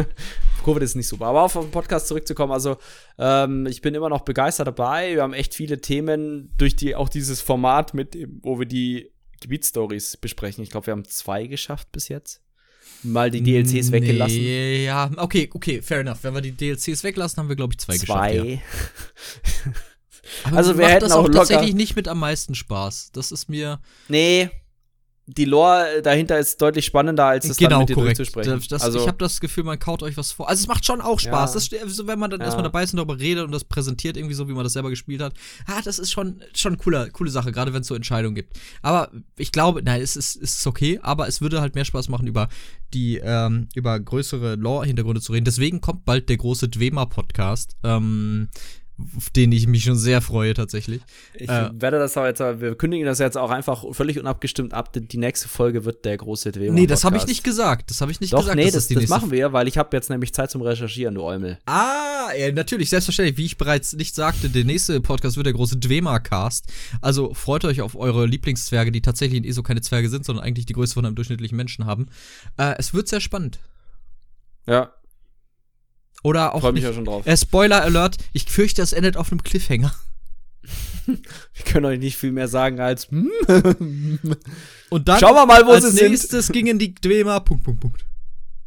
Covid ist nicht super, aber auf den Podcast zurückzukommen. Also, ähm, ich bin immer noch begeistert dabei. Wir haben echt viele Themen durch die auch dieses Format mit, wo wir die Gebietsstories besprechen. Ich glaube, wir haben zwei geschafft bis jetzt. Mal die DLCs nee, weggelassen. Ja, okay, okay, fair enough. Wenn wir die DLCs weglassen, haben wir, glaube ich, zwei, zwei. geschafft. Ja. Aber also wir hätten das auch, auch tatsächlich nicht mit am meisten Spaß. Das ist mir. Nee. Die Lore dahinter ist deutlich spannender, als es genau, dann mit dir korrekt. durchzusprechen. Das, also, ich habe das Gefühl, man kaut euch was vor. Also es macht schon auch Spaß. Ja. Das, wenn man dann ja. erstmal dabei ist und darüber redet und das präsentiert irgendwie so, wie man das selber gespielt hat. Ah, das ist schon schon cooler, coole Sache, gerade wenn es so Entscheidungen gibt. Aber ich glaube, nein, es ist, es ist okay, aber es würde halt mehr Spaß machen, über die, ähm, über größere Lore-Hintergründe zu reden. Deswegen kommt bald der große Dwema-Podcast. Ähm, auf den ich mich schon sehr freue tatsächlich. Ich äh, werde das auch jetzt, wir kündigen das jetzt auch einfach völlig unabgestimmt ab. Die nächste Folge wird der große Dwemer Nee, das habe ich nicht gesagt. Das habe ich nicht Doch, gesagt. Nee, das, das, das machen wir, weil ich habe jetzt nämlich Zeit zum Recherchieren, du Eumel. Ah, ja, natürlich, selbstverständlich. Wie ich bereits nicht sagte, der nächste Podcast wird der große Dwemer-Cast. Also freut euch auf eure Lieblingszwerge, die tatsächlich in ESO keine Zwerge sind, sondern eigentlich die Größe von einem durchschnittlichen Menschen haben. Äh, es wird sehr spannend. Ja, oder auch. Freue mich ja schon drauf. Äh, Spoiler Alert, ich fürchte, es endet auf einem Cliffhanger. Wir können euch nicht viel mehr sagen als. Und dann. Schauen wir mal, wo als sie sind. nächstes gingen die Dwemer. Punkt, Punkt, Punkt.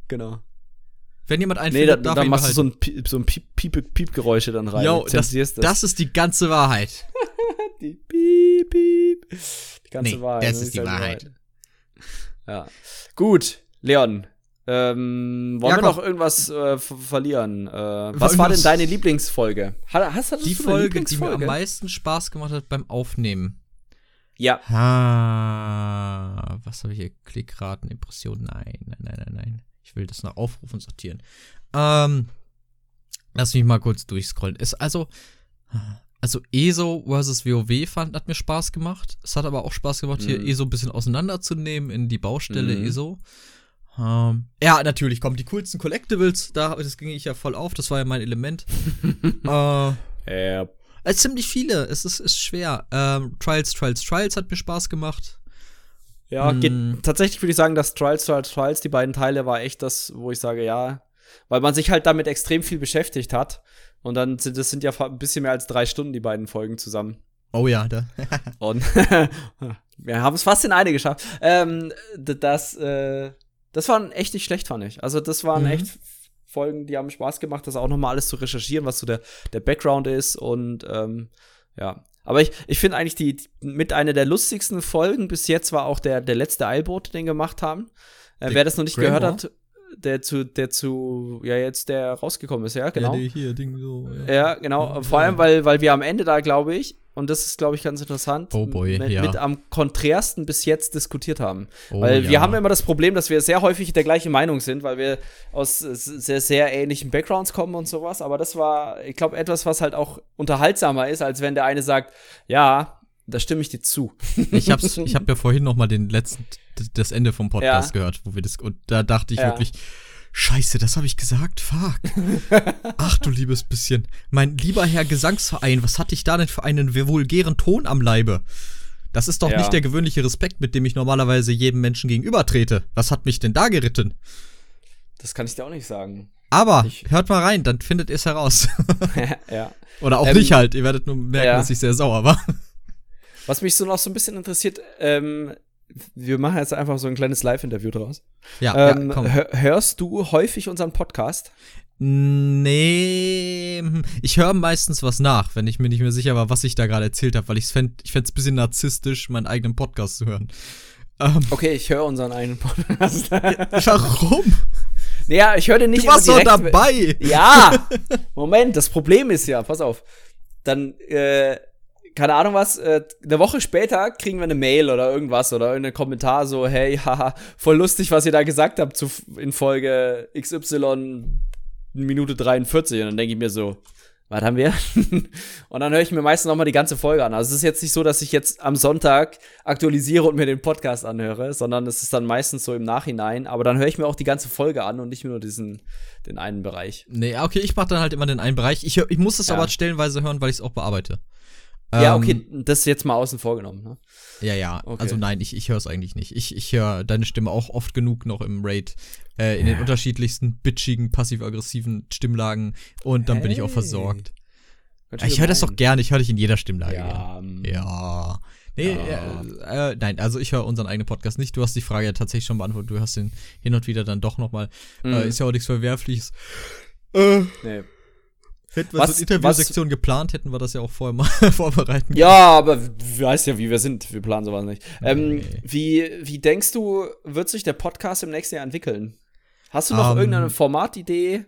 Genau. Wenn jemand einfindet, nee, da, dann machst du so ein, Piep, so ein Piep, Piep, Piepgeräusche dann rein. Jo, das, das. das ist die ganze Wahrheit. die Piep, Piep. Die ganze nee, Wahrheit. Das, das ist die Wahrheit. Wahrheit. Ja. Gut, Leon, ähm, wollen ja, wir noch irgendwas äh, verlieren? Äh, was war denn deine Lieblingsfolge? Hast, hast die Folge, die mir am meisten Spaß gemacht hat beim Aufnehmen. Ja. Ah, was habe ich hier? Klickraten, Impressionen? Nein, nein, nein, nein, nein. Ich will das noch aufrufen und sortieren. Ähm, lass mich mal kurz durchscrollen. Ist also, also ESO versus WoW fand, hat mir Spaß gemacht. Es hat aber auch Spaß gemacht, mhm. hier ESO ein bisschen auseinanderzunehmen in die Baustelle mhm. ESO. Ähm, ja, natürlich kommen die coolsten Collectibles. Da, das ging ich ja voll auf. Das war ja mein Element. äh, ja. Es ziemlich viele. Es ist, ist schwer. Ähm, Trials, Trials, Trials hat mir Spaß gemacht. Ja, geht, hm. tatsächlich würde ich sagen, dass Trials, Trials, Trials, die beiden Teile, war echt das, wo ich sage, ja, weil man sich halt damit extrem viel beschäftigt hat. Und dann sind das sind ja ein bisschen mehr als drei Stunden, die beiden Folgen zusammen. Oh ja, da. Und wir haben es fast in eine geschafft. Ähm, das, äh, das war echt nicht schlecht, fand ich. Also, das waren mhm. echt Folgen, die haben Spaß gemacht, das auch nochmal alles zu recherchieren, was so der, der Background ist. Und ähm, ja, aber ich, ich finde eigentlich die, mit einer der lustigsten Folgen bis jetzt war auch der, der letzte Eilboot, den gemacht haben. Äh, wer das noch nicht Grey gehört hat, der zu, der zu, ja, jetzt der rausgekommen ist, ja, genau. Ja, hier, Ding so. Ja, ja genau. Vor allem, weil, weil wir am Ende da, glaube ich, und das ist, glaube ich, ganz interessant, oh boy, mit, ja. mit am konträrsten bis jetzt diskutiert haben. Oh, weil wir haben immer das Problem, dass wir sehr häufig der gleichen Meinung sind, weil wir aus sehr, sehr ähnlichen Backgrounds kommen und sowas. Aber das war, ich glaube, etwas, was halt auch unterhaltsamer ist, als wenn der eine sagt, ja, da stimme ich dir zu. Ich habe ich hab ja vorhin noch mal den letzten, das Ende vom Podcast ja. gehört, wo wir das, und da dachte ich ja. wirklich, Scheiße, das habe ich gesagt. Fuck. Ach du liebes bisschen. Mein lieber Herr Gesangsverein, was hatte ich da denn für einen vulgären Ton am Leibe? Das ist doch ja. nicht der gewöhnliche Respekt, mit dem ich normalerweise jedem Menschen gegenübertrete. Was hat mich denn da geritten? Das kann ich dir auch nicht sagen. Aber ich hört mal rein, dann findet ihr es heraus. ja. Oder auch ähm, nicht halt. Ihr werdet nur merken, ja. dass ich sehr sauer war. Was mich so noch so ein bisschen interessiert, ähm, wir machen jetzt einfach so ein kleines Live-Interview draus. Ja, ähm, ja hörst du häufig unseren Podcast? Nee, hm, ich höre meistens was nach, wenn ich mir nicht mehr sicher war, was ich da gerade erzählt habe, weil ich fände ich es ein bisschen narzisstisch, meinen eigenen Podcast zu hören. Ähm, okay, ich höre unseren eigenen Podcast. Warum? Naja, ich höre den nicht Du warst doch dabei! Ja! Moment, das Problem ist ja, pass auf. Dann, äh, keine Ahnung was, äh, eine Woche später kriegen wir eine Mail oder irgendwas oder irgendeinen Kommentar so, hey, haha, voll lustig, was ihr da gesagt habt zu, in Folge XY Minute 43. Und dann denke ich mir so, was haben wir? und dann höre ich mir meistens noch mal die ganze Folge an. Also es ist jetzt nicht so, dass ich jetzt am Sonntag aktualisiere und mir den Podcast anhöre, sondern es ist dann meistens so im Nachhinein. Aber dann höre ich mir auch die ganze Folge an und nicht nur diesen, den einen Bereich. Nee, okay, ich mache dann halt immer den einen Bereich. Ich, hör, ich muss es ja. aber stellenweise hören, weil ich es auch bearbeiite. Ja, okay, ähm, das ist jetzt mal außen vor genommen, ne? Ja, ja. Okay. Also nein, ich, ich höre es eigentlich nicht. Ich, ich höre deine Stimme auch oft genug noch im Raid. Äh, in ja. den unterschiedlichsten bitchigen, passiv-aggressiven Stimmlagen und dann hey. bin ich auch versorgt. Ja, ich höre das doch gerne, ich höre dich in jeder Stimmlage. Ja. Ähm, ja. Nee, ja. Äh, äh, nein, also ich höre unseren eigenen Podcast nicht. Du hast die Frage ja tatsächlich schon beantwortet. Du hast den hin und wieder dann doch noch mal. Mhm. Äh, ist ja auch nichts Verwerfliches. Äh, nee. Hätten wir was, so eine Interviewsektion geplant, hätten wir das ja auch vorher mal vorbereiten können. Ja, aber du weißt ja, wie wir sind. Wir planen sowas nicht. Ähm, nee. wie, wie denkst du, wird sich der Podcast im nächsten Jahr entwickeln? Hast du noch um, irgendeine Formatidee?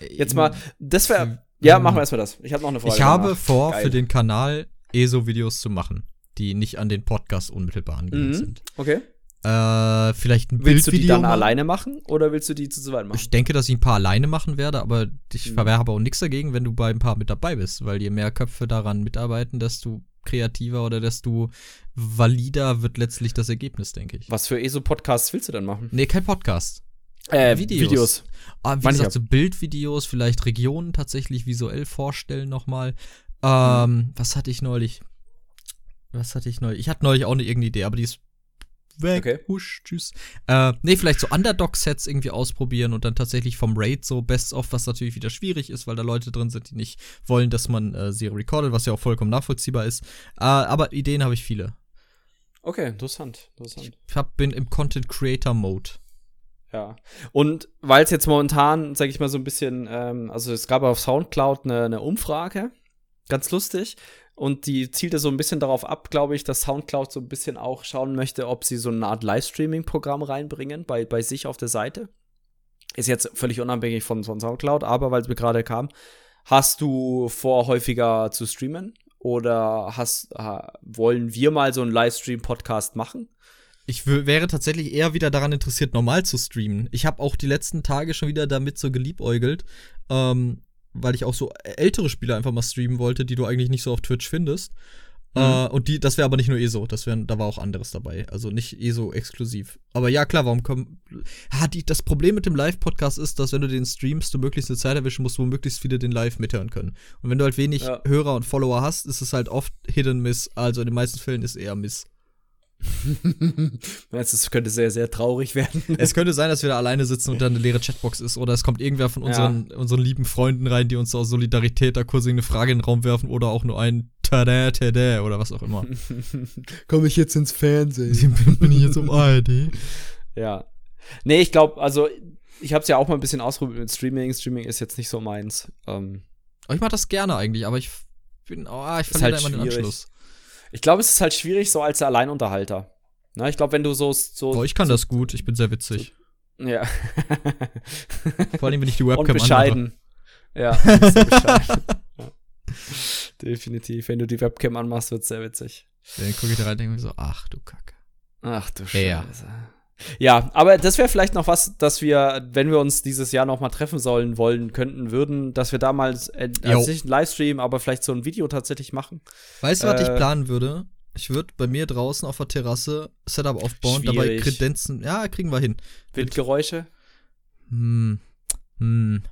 Jetzt mal, das wäre. Ja, machen wir erstmal das. Ich habe noch eine Frage. Ich habe vor, Geil. für den Kanal ESO-Videos zu machen, die nicht an den Podcast unmittelbar angelehnt mhm. sind. Okay. Äh, vielleicht ein Willst du die dann machen? alleine machen oder willst du die zu zweit machen? Ich denke, dass ich ein paar alleine machen werde, aber ich mhm. verwehre aber auch nichts dagegen, wenn du bei ein paar mit dabei bist, weil je mehr Köpfe daran mitarbeiten, desto kreativer oder desto valider wird letztlich das Ergebnis, denke ich. Was für ESO-Podcasts willst du denn machen? Nee, kein Podcast. Äh, Videos. Videos. Ah, wie gesagt, so Bildvideos, vielleicht Regionen tatsächlich visuell vorstellen nochmal. Ähm, mhm. was hatte ich neulich? Was hatte ich neulich? Ich hatte neulich auch eine irgendeine Idee, aber die ist weg, okay. husch, tschüss. Äh, nee, vielleicht so Underdog-Sets irgendwie ausprobieren und dann tatsächlich vom Raid so Best-of, was natürlich wieder schwierig ist, weil da Leute drin sind, die nicht wollen, dass man äh, sie recordet, was ja auch vollkommen nachvollziehbar ist. Äh, aber Ideen habe ich viele. Okay, interessant, interessant. Ich hab, bin im Content Creator Mode. Ja. Und weil es jetzt momentan, sag ich mal, so ein bisschen, ähm, also es gab auf Soundcloud eine, eine Umfrage, ganz lustig. Und die zielte so ein bisschen darauf ab, glaube ich, dass Soundcloud so ein bisschen auch schauen möchte, ob sie so eine Art Livestreaming-Programm reinbringen bei, bei sich auf der Seite. Ist jetzt völlig unabhängig von, von Soundcloud, aber weil es mir gerade kam, hast du vor, häufiger zu streamen? Oder hast, wollen wir mal so einen Livestream-Podcast machen? Ich wäre tatsächlich eher wieder daran interessiert, normal zu streamen. Ich habe auch die letzten Tage schon wieder damit so geliebäugelt. Ähm, weil ich auch so ältere Spiele einfach mal streamen wollte, die du eigentlich nicht so auf Twitch findest. Mhm. Uh, und die, das wäre aber nicht nur ESO, das wär, da war auch anderes dabei. Also nicht ESO exklusiv. Aber ja, klar, warum kommen. Ah, die, das Problem mit dem Live-Podcast ist, dass wenn du den streamst, du möglichst eine Zeit erwischen musst, wo möglichst viele den live mithören können. Und wenn du halt wenig ja. Hörer und Follower hast, ist es halt oft and Miss. Also in den meisten Fällen ist es eher Miss. Meinst du, es könnte sehr, sehr traurig werden? es könnte sein, dass wir da alleine sitzen und da eine leere Chatbox ist. Oder es kommt irgendwer von unseren, ja. unseren lieben Freunden rein, die uns aus Solidarität da kurz eine Frage in den Raum werfen oder auch nur ein Tada, Tada oder was auch immer. Komme ich jetzt ins Fernsehen? Bin ich jetzt um ARD? Ja. Nee, ich glaube, also ich habe es ja auch mal ein bisschen ausprobiert mit Streaming. Streaming ist jetzt nicht so meins. Ähm, ich mache das gerne eigentlich, aber ich bin, oh, ich verliere halt da immer den Anschluss. Ich glaube, es ist halt schwierig so als Alleinunterhalter. Na, ich glaube, wenn du so, so. Oh, ich kann so, das gut, ich bin sehr witzig. So, ja. Vor allem, wenn ich die Webcam Und bescheiden. Ja, bescheiden. ja. Definitiv. Wenn du die Webcam anmachst, wird es sehr witzig. Dann gucke ich da rein und denke mir so, ach du Kacke. Ach du Scheiße. Ja. Ja, aber das wäre vielleicht noch was, dass wir, wenn wir uns dieses Jahr noch mal treffen sollen, wollen, könnten, würden, dass wir damals äh, also nicht einen Livestream, aber vielleicht so ein Video tatsächlich machen. Weißt du, was äh, ich planen würde? Ich würde bei mir draußen auf der Terrasse Setup aufbauen, schwierig. dabei Kredenzen. Ja, kriegen wir hin. Windgeräusche? Hm. Hm.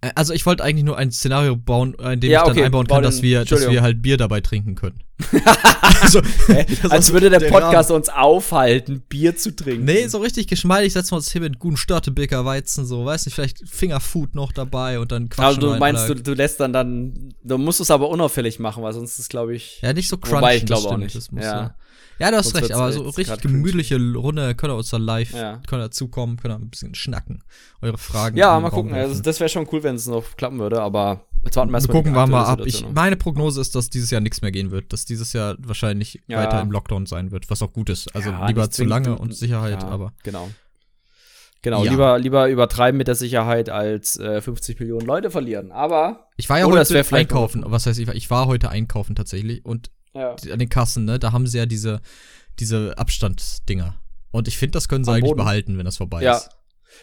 Äh, also ich wollte eigentlich nur ein Szenario bauen, äh, in dem ja, ich dann okay, einbauen kann, dass wir, dass wir halt Bier dabei trinken können. also, als würde der, der Podcast Rahmen. uns aufhalten, Bier zu trinken. Nee, so richtig geschmeidig setzen wir uns hier mit guten Störtebeker Weizen, so, weiß nicht, vielleicht Fingerfood noch dabei und dann quatschen Also du meinst, du, du lässt dann dann, du musst es aber unauffällig machen, weil sonst ist glaube ich. Ja, nicht so crunchy. Wobei, ich glaube auch nicht. ja. ja. Ja, du hast recht, aber so richtig gemütliche Runde könnt ihr uns da live, ja. könnt ihr dazukommen, könnt ihr ein bisschen schnacken, eure Fragen. Ja, mal gucken. Also, das wäre schon cool, wenn es noch klappen würde, aber jetzt warten wir erstmal. Gucken wir mal ab. Ich, meine Prognose ist, dass dieses Jahr nichts mehr gehen wird, dass dieses Jahr wahrscheinlich ja. weiter im Lockdown sein wird, was auch gut ist. Also ja, lieber zu lange und Sicherheit, aber. Genau. Genau, ja. lieber, lieber übertreiben mit der Sicherheit als äh, 50 Millionen Leute verlieren. Aber. Ich war ja heute einkaufen. Was heißt, ich war, ich war heute einkaufen tatsächlich und ja. an den Kassen, ne, da haben sie ja diese, diese Abstandsdinger. Und ich finde, das können sie Am eigentlich Boden. behalten, wenn das vorbei ja. ist.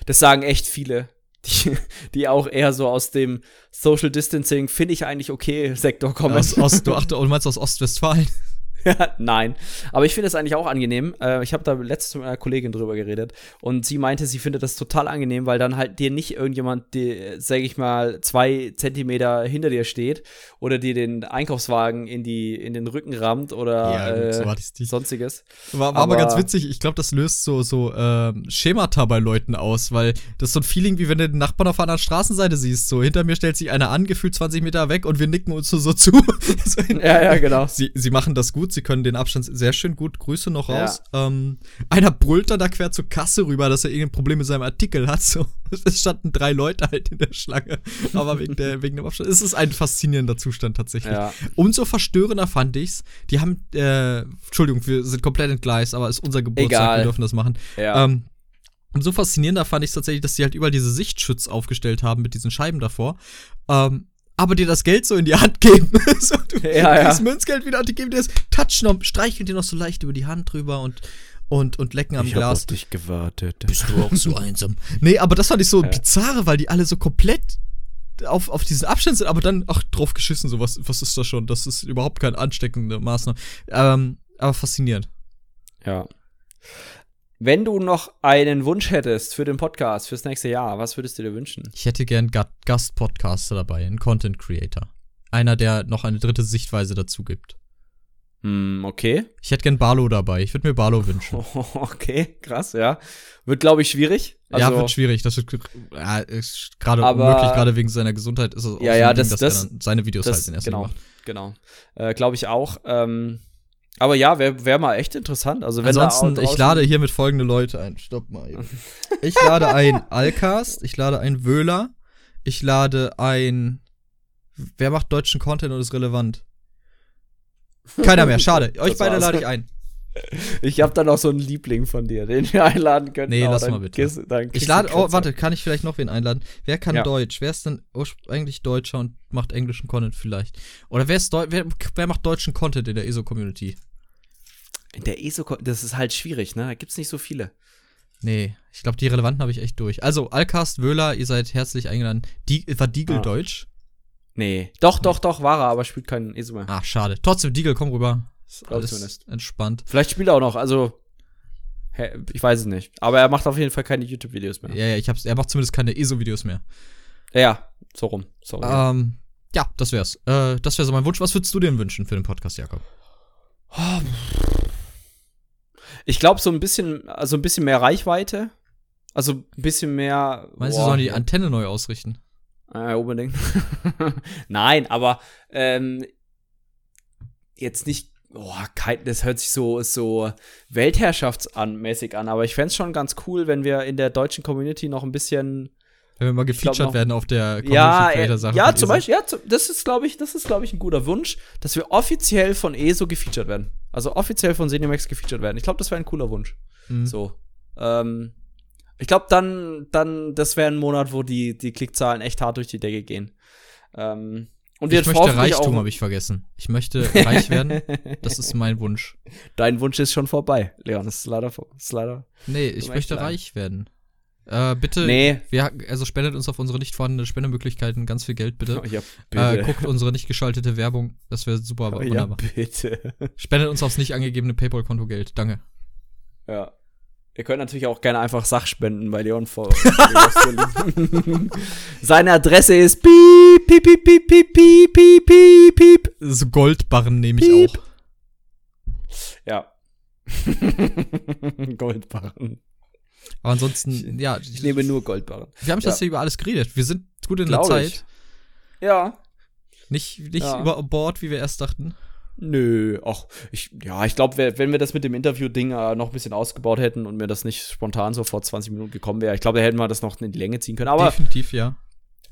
Das sagen echt viele, die, die auch eher so aus dem Social Distancing, finde ich eigentlich okay, Sektor kommen. Aus, aus, du, ach, du meinst aus Ostwestfalen? Nein, aber ich finde es eigentlich auch angenehm. Äh, ich habe da letztens mit einer Kollegin drüber geredet und sie meinte, sie findet das total angenehm, weil dann halt dir nicht irgendjemand, der, sag ich mal, zwei Zentimeter hinter dir steht oder dir den Einkaufswagen in, die, in den Rücken rammt oder ja, äh, so sonstiges. War, war aber, aber, ganz witzig. Ich glaube, das löst so, so äh, Schemata bei Leuten aus, weil das ist so ein Feeling, wie wenn du den Nachbarn auf einer Straßenseite siehst. So, hinter mir stellt sich einer an, gefühlt 20 Meter weg und wir nicken uns so, so zu. ja, ja, genau. Sie, sie machen das gut, sie können den Abstand sehr schön gut. Grüße noch raus. Ja. Ähm, einer brüllt dann da quer zur Kasse rüber, dass er irgendein Problem mit seinem Artikel hat. So, es standen drei Leute halt in der Schlange, aber wegen, der, wegen dem Abstand. Es ist ein faszinierender Zustand tatsächlich. Ja. Umso verstörender fand ich's. Die haben, äh, Entschuldigung, wir sind komplett entgleist, aber es ist unser Geburtstag, Egal. wir dürfen das machen. Ja. Ähm, umso faszinierender fand ich tatsächlich, dass sie halt überall diese Sichtschutz aufgestellt haben mit diesen Scheiben davor. Ähm, aber dir das Geld so in die Hand geben. so, du ja, kriegst ja. Münzgeld wieder und die geben dir das Touchen und streicheln dir noch so leicht über die Hand drüber und und, und lecken am ich Glas. Ich hab auf dich gewartet. Bist du auch so einsam? Nee, aber das fand ich so ja. bizarre, weil die alle so komplett auf, auf diesen Abstand sind, aber dann auch drauf geschissen, so was, was ist das schon? Das ist überhaupt keine ansteckende Maßnahme. Ähm, aber faszinierend. Ja. Wenn du noch einen Wunsch hättest für den Podcast fürs nächste Jahr, was würdest du dir wünschen? Ich hätte gern Gast-Podcaster dabei, einen Content Creator. Einer, der noch eine dritte Sichtweise dazu gibt. Hm, okay. Ich hätte gern Barlo dabei. Ich würde mir Barlo wünschen. okay, krass, ja. Wird, glaube ich, schwierig. Also, ja, wird schwierig. Das wird ja, ist gerade unmöglich, gerade wegen seiner Gesundheit ist es auch ja, so ja, Ding, das, dass das, er dann seine Videos das, halt in ersten genau, macht. Genau, äh, glaube ich auch. Ähm, aber ja, wäre wär mal echt interessant. Also wenn Ansonsten, ich lade hier mit folgende Leute ein. Stopp mal. Eben. ich lade ein Alcast, ich lade ein Wöhler, ich lade ein. Wer macht deutschen Content und ist relevant? Keiner mehr, schade. Euch beide lade ich ein. Ich habe da noch so einen Liebling von dir, den wir einladen können. Nee, lass mal bitte. Kiss, ich lade, oh, warte, kann ich vielleicht noch wen einladen? Wer kann ja. Deutsch? Wer ist denn eigentlich Deutscher und macht englischen Content vielleicht? Oder wer, ist wer, wer macht deutschen Content in der ESO-Community? In der ESO, das ist halt schwierig, ne? Da gibt's nicht so viele. Nee, ich glaube, die relevanten habe ich echt durch. Also, Alcast, Wöhler, ihr seid herzlich eingeladen. Die, war Diegel ah. Deutsch? Nee. Doch, doch, doch, war er, aber spielt keinen ESO mehr. Ach, schade. Trotzdem, Deagle, komm rüber. Ist alles zumindest. entspannt. Vielleicht spielt er auch noch, also. Ich weiß es nicht. Aber er macht auf jeden Fall keine YouTube-Videos mehr. Ja, ja, ich hab's, er macht zumindest keine ESO-Videos mehr. Ja, ja, so rum. Sorry. Ähm, ja, das wär's. Äh, das wäre so mein Wunsch. Was würdest du dir denn wünschen für den Podcast, Jakob? Ich glaube, so ein bisschen, also ein bisschen mehr Reichweite. Also ein bisschen mehr. Meinst du, boah, sollen die Antenne neu ausrichten? Ja, unbedingt. Nein, aber ähm, jetzt nicht. Kein, das hört sich so, so weltherrschaftsmäßig an, aber ich fände es schon ganz cool, wenn wir in der deutschen Community noch ein bisschen. Wenn wir mal gefeatured werden auf der Ja, äh, Creator-Sache ja, zum. Beispiel, ja, das ist, glaube ich, das ist, glaube ich, ein guter Wunsch, dass wir offiziell von ESO gefeatured werden. Also offiziell von Cinemax gefeatured werden. Ich glaube, das wäre ein cooler Wunsch. Mhm. So. Ähm, ich glaube, dann, dann, das wäre ein Monat, wo die, die Klickzahlen echt hart durch die Decke gehen. Ähm, und Ich möchte Reichtum, habe ich vergessen. Ich möchte reich werden. Das ist mein Wunsch. Dein Wunsch ist schon vorbei, Leon. Das ist leider, ist leider. Nee, ich möchte leid. reich werden. Äh, bitte, Nee. wir, also spendet uns auf unsere nicht vorhandenen Spendemöglichkeiten ganz viel Geld, bitte. Ja, Äh, guckt unsere nicht geschaltete Werbung. Das wäre super, Oh, ja, bitte. Spendet uns aufs nicht angegebene Paypal-Konto Geld. Danke. Ja. Ihr könnt natürlich auch gerne einfach Sachspenden bei Leon vor. Seine Adresse ist piep, piep, piep, piep, piep, piep, piep, piep, piep. So Goldbarren nehme ich Piep. auch. Ja. Goldbarren. Aber ansonsten, ja, Ich nehme nur Goldbarren. wir haben Ja. hier über alles geredet. Wir sind gut in der Glaub Zeit. ich. Ja. Nicht, nicht Ja. über Bord, wie wir erst dachten. Nö, ach, ich, ja, ich glaube, wenn wir das mit dem Interview-Ding äh, noch ein bisschen ausgebaut hätten und mir das nicht spontan so vor 20 Minuten gekommen wäre, ich glaube, da hätten wir das noch in die Länge ziehen können. Aber, Definitiv, ja.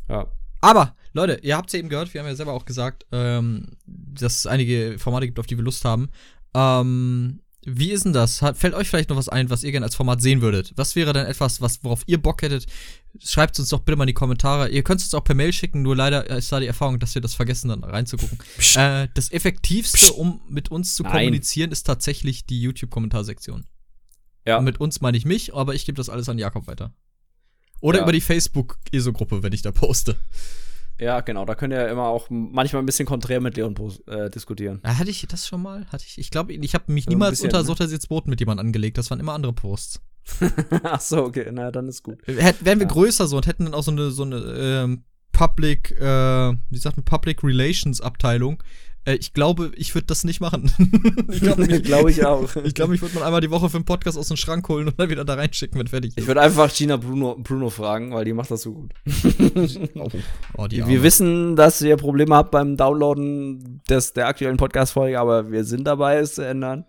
ja. Aber, Leute, ihr habt es ja eben gehört, wir haben ja selber auch gesagt, ähm, dass es einige Formate gibt, auf die wir Lust haben. Ähm, wie ist denn das? Fällt euch vielleicht noch was ein, was ihr gerne als Format sehen würdet? Was wäre denn etwas, was, worauf ihr Bock hättet? Schreibt uns doch bitte mal in die Kommentare. Ihr könnt es uns auch per Mail schicken, nur leider ist da die Erfahrung, dass wir das vergessen, dann reinzugucken. Äh, das Effektivste, um mit uns zu Nein. kommunizieren, ist tatsächlich die YouTube-Kommentarsektion. Ja. Und mit uns meine ich mich, aber ich gebe das alles an Jakob weiter. Oder Ja. über die Facebook-ESO-Gruppe, wenn ich da poste. Ja, genau, da könnt ihr immer auch manchmal ein bisschen konträr mit Leon äh, diskutieren. Ah, Hatte ich das schon mal? Hatte ich? Ich glaube, ich habe mich Ja, ein niemals bisschen, unter ne? Sottersitzboten mit jemandem angelegt. Das waren immer andere Posts. Ach so, okay, na, dann ist gut. Hätt, wären wir Ja. größer so und hätten dann auch so eine so eine ähm, Public, äh, wie sagt man, Public Relations Abteilung. Äh, ich glaube, ich würde das nicht machen. ich glaube, mich, Glaube ich auch. ich, glaub, mich würde man einmal die Woche für einen Podcast aus dem Schrank holen und dann wieder da reinschicken, wenn fertig Ich ist. würde einfach Gina Bruno, Bruno fragen, weil die macht das so gut. Oh, die Wir wissen, dass ihr Probleme habt beim Downloaden des, der aktuellen Podcast-Folge, aber wir sind dabei, es zu ändern.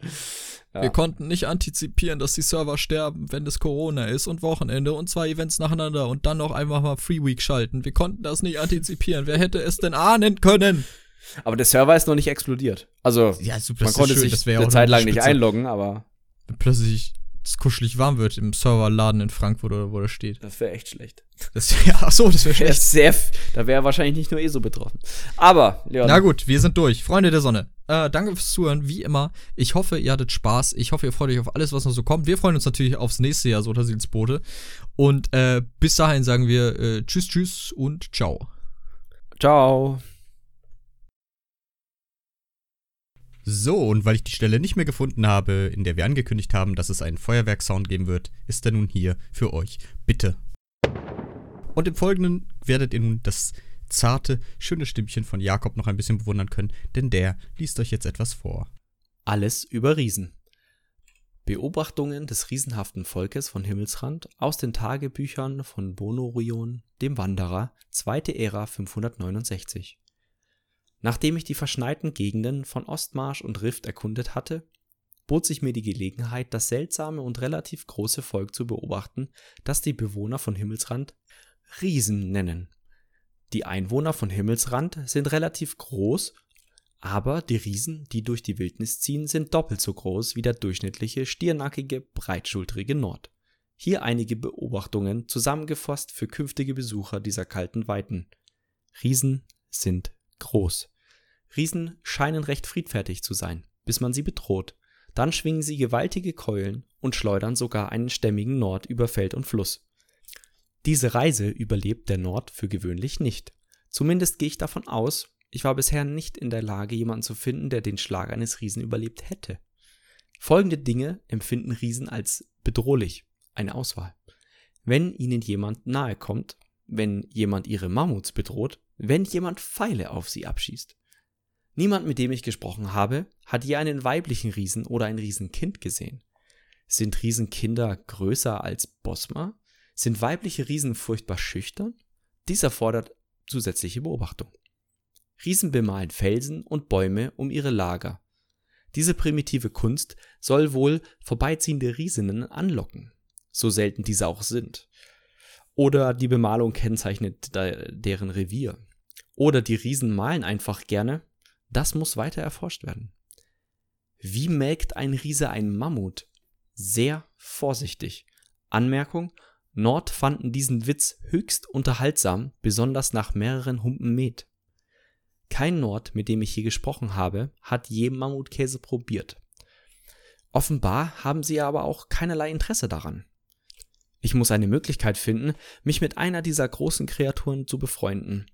Ja. Wir konnten nicht antizipieren, dass die Server sterben, wenn es Corona ist und Wochenende und zwei Events nacheinander und dann noch einfach mal Free Week schalten. Wir konnten das nicht antizipieren. Wer hätte es denn ahnen können? Aber der Server ist noch nicht explodiert. Also, Ja, super. man konnte sich eine Zeit lang nicht einloggen, aber Wenn plötzlich es kuschelig warm wird im Serverladen in Frankfurt oder wo das steht. das wäre echt schlecht. Das, ja, ach so, das wäre schlecht. sehr, da wäre wahrscheinlich nicht nur ESO betroffen. Aber, Leon, Na gut, wir sind durch. Freunde der Sonne. Äh, danke fürs Zuhören, wie immer. Ich hoffe, ihr hattet Spaß. Ich hoffe, ihr freut euch auf alles, was noch so kommt. Wir freuen uns natürlich aufs nächste Jahr, Sotasils Bote. Und äh, bis dahin sagen wir äh, Tschüss, Tschüss und Ciao. ciao. So, und weil ich die Stelle nicht mehr gefunden habe, in der wir angekündigt haben, dass es einen Feuerwerksound geben wird, ist er nun hier für euch. Bitte. Und im Folgenden werdet ihr nun das zarte, schöne Stimmchen von Jakob noch ein bisschen bewundern können, denn der liest euch jetzt etwas vor. Alles über Riesen. Beobachtungen des riesenhaften Volkes von Himmelsrand aus den Tagebüchern von Bonorion, dem Wanderer, zweite Ära 569. Nachdem ich die verschneiten Gegenden von Ostmarsch und Rift erkundet hatte, bot sich mir die Gelegenheit, das seltsame und relativ große Volk zu beobachten, das die Bewohner von Himmelsrand Riesen nennen. Die Einwohner von Himmelsrand sind relativ groß aber die Riesen, die durch die Wildnis ziehen, sind doppelt so groß wie der durchschnittliche stiernackige, breitschultrige Nord. Hier einige Beobachtungen zusammengefasst für künftige Besucher dieser kalten Weiten. Riesen sind groß. Riesen scheinen recht friedfertig zu sein, bis man sie bedroht. Dann schwingen sie gewaltige Keulen und schleudern sogar einen stämmigen Nord über Feld und Fluss. Diese Reise überlebt der Nord für gewöhnlich nicht. Zumindest gehe ich davon aus, ich war bisher nicht in der Lage, jemanden zu finden, der den Schlag eines Riesen überlebt hätte. Folgende Dinge empfinden Riesen als bedrohlich. Eine Auswahl. Wenn ihnen jemand nahe kommt, wenn jemand ihre Mammuts bedroht, wenn jemand Pfeile auf sie abschießt. Niemand, mit dem ich gesprochen habe, hat je einen weiblichen Riesen oder ein Riesenkind gesehen. Sind Riesenkinder größer als Bosma? Sind weibliche Riesen furchtbar schüchtern? Dies erfordert zusätzliche Beobachtung. Riesen bemalen Felsen und Bäume um ihre Lager. Diese primitive Kunst soll wohl vorbeiziehende Riesinnen anlocken, so selten diese auch sind. Oder die Bemalung kennzeichnet deren Revier. Oder die Riesen malen einfach gerne. Das muss weiter erforscht werden. Wie melkt ein Riese einen Mammut? Sehr vorsichtig. Anmerkung: Nord fanden diesen Witz höchst unterhaltsam, besonders nach mehreren Humpen Met. Kein Nord, mit dem ich hier gesprochen habe, hat je Mammutkäse probiert. Offenbar haben sie aber auch keinerlei Interesse daran. Ich muss eine Möglichkeit finden, mich mit einer dieser großen Kreaturen zu befreunden.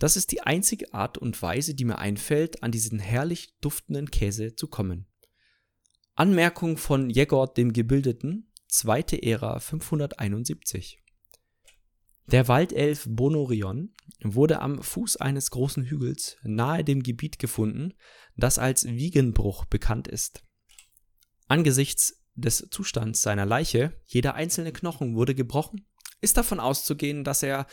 Das ist die einzige Art und Weise, die mir einfällt, an diesen herrlich duftenden Käse zu kommen. Anmerkung von Jegord dem Gebildeten, zweite Ära 571. Der Waldelf Bonorion wurde am Fuß eines großen Hügels nahe dem Gebiet gefunden, das als Wiegenbruch bekannt ist. Angesichts des Zustands seiner Leiche, jeder einzelne Knochen wurde gebrochen, ist davon auszugehen, dass er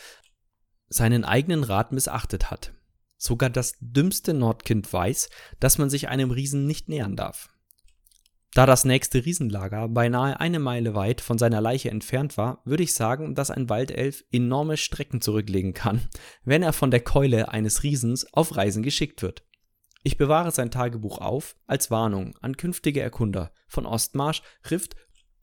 seinen eigenen Rat missachtet hat. Sogar das dümmste Nordkind weiß, dass man sich einem Riesen nicht nähern darf. Da das nächste Riesenlager beinahe eine Meile weit von seiner Leiche entfernt war, würde ich sagen, dass ein Waldelf enorme Strecken zurücklegen kann, wenn er von der Keule eines Riesens auf Reisen geschickt wird. Ich bewahre sein Tagebuch auf als Warnung an künftige Erkunder von Ostmarsch, Rift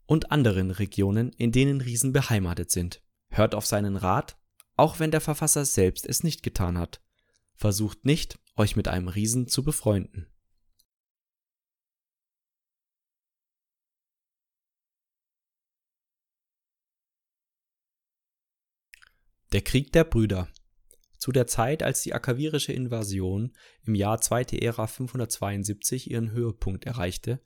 und anderen Regionen, in denen Riesen beheimatet sind. Hört auf seinen Rat, auch wenn der Verfasser selbst es nicht getan hat. Versucht nicht, euch mit einem Riesen zu befreunden. Der Krieg der Brüder. Zu der Zeit, als die akavirische Invasion im Jahr 2. Ära 572 ihren Höhepunkt erreichte,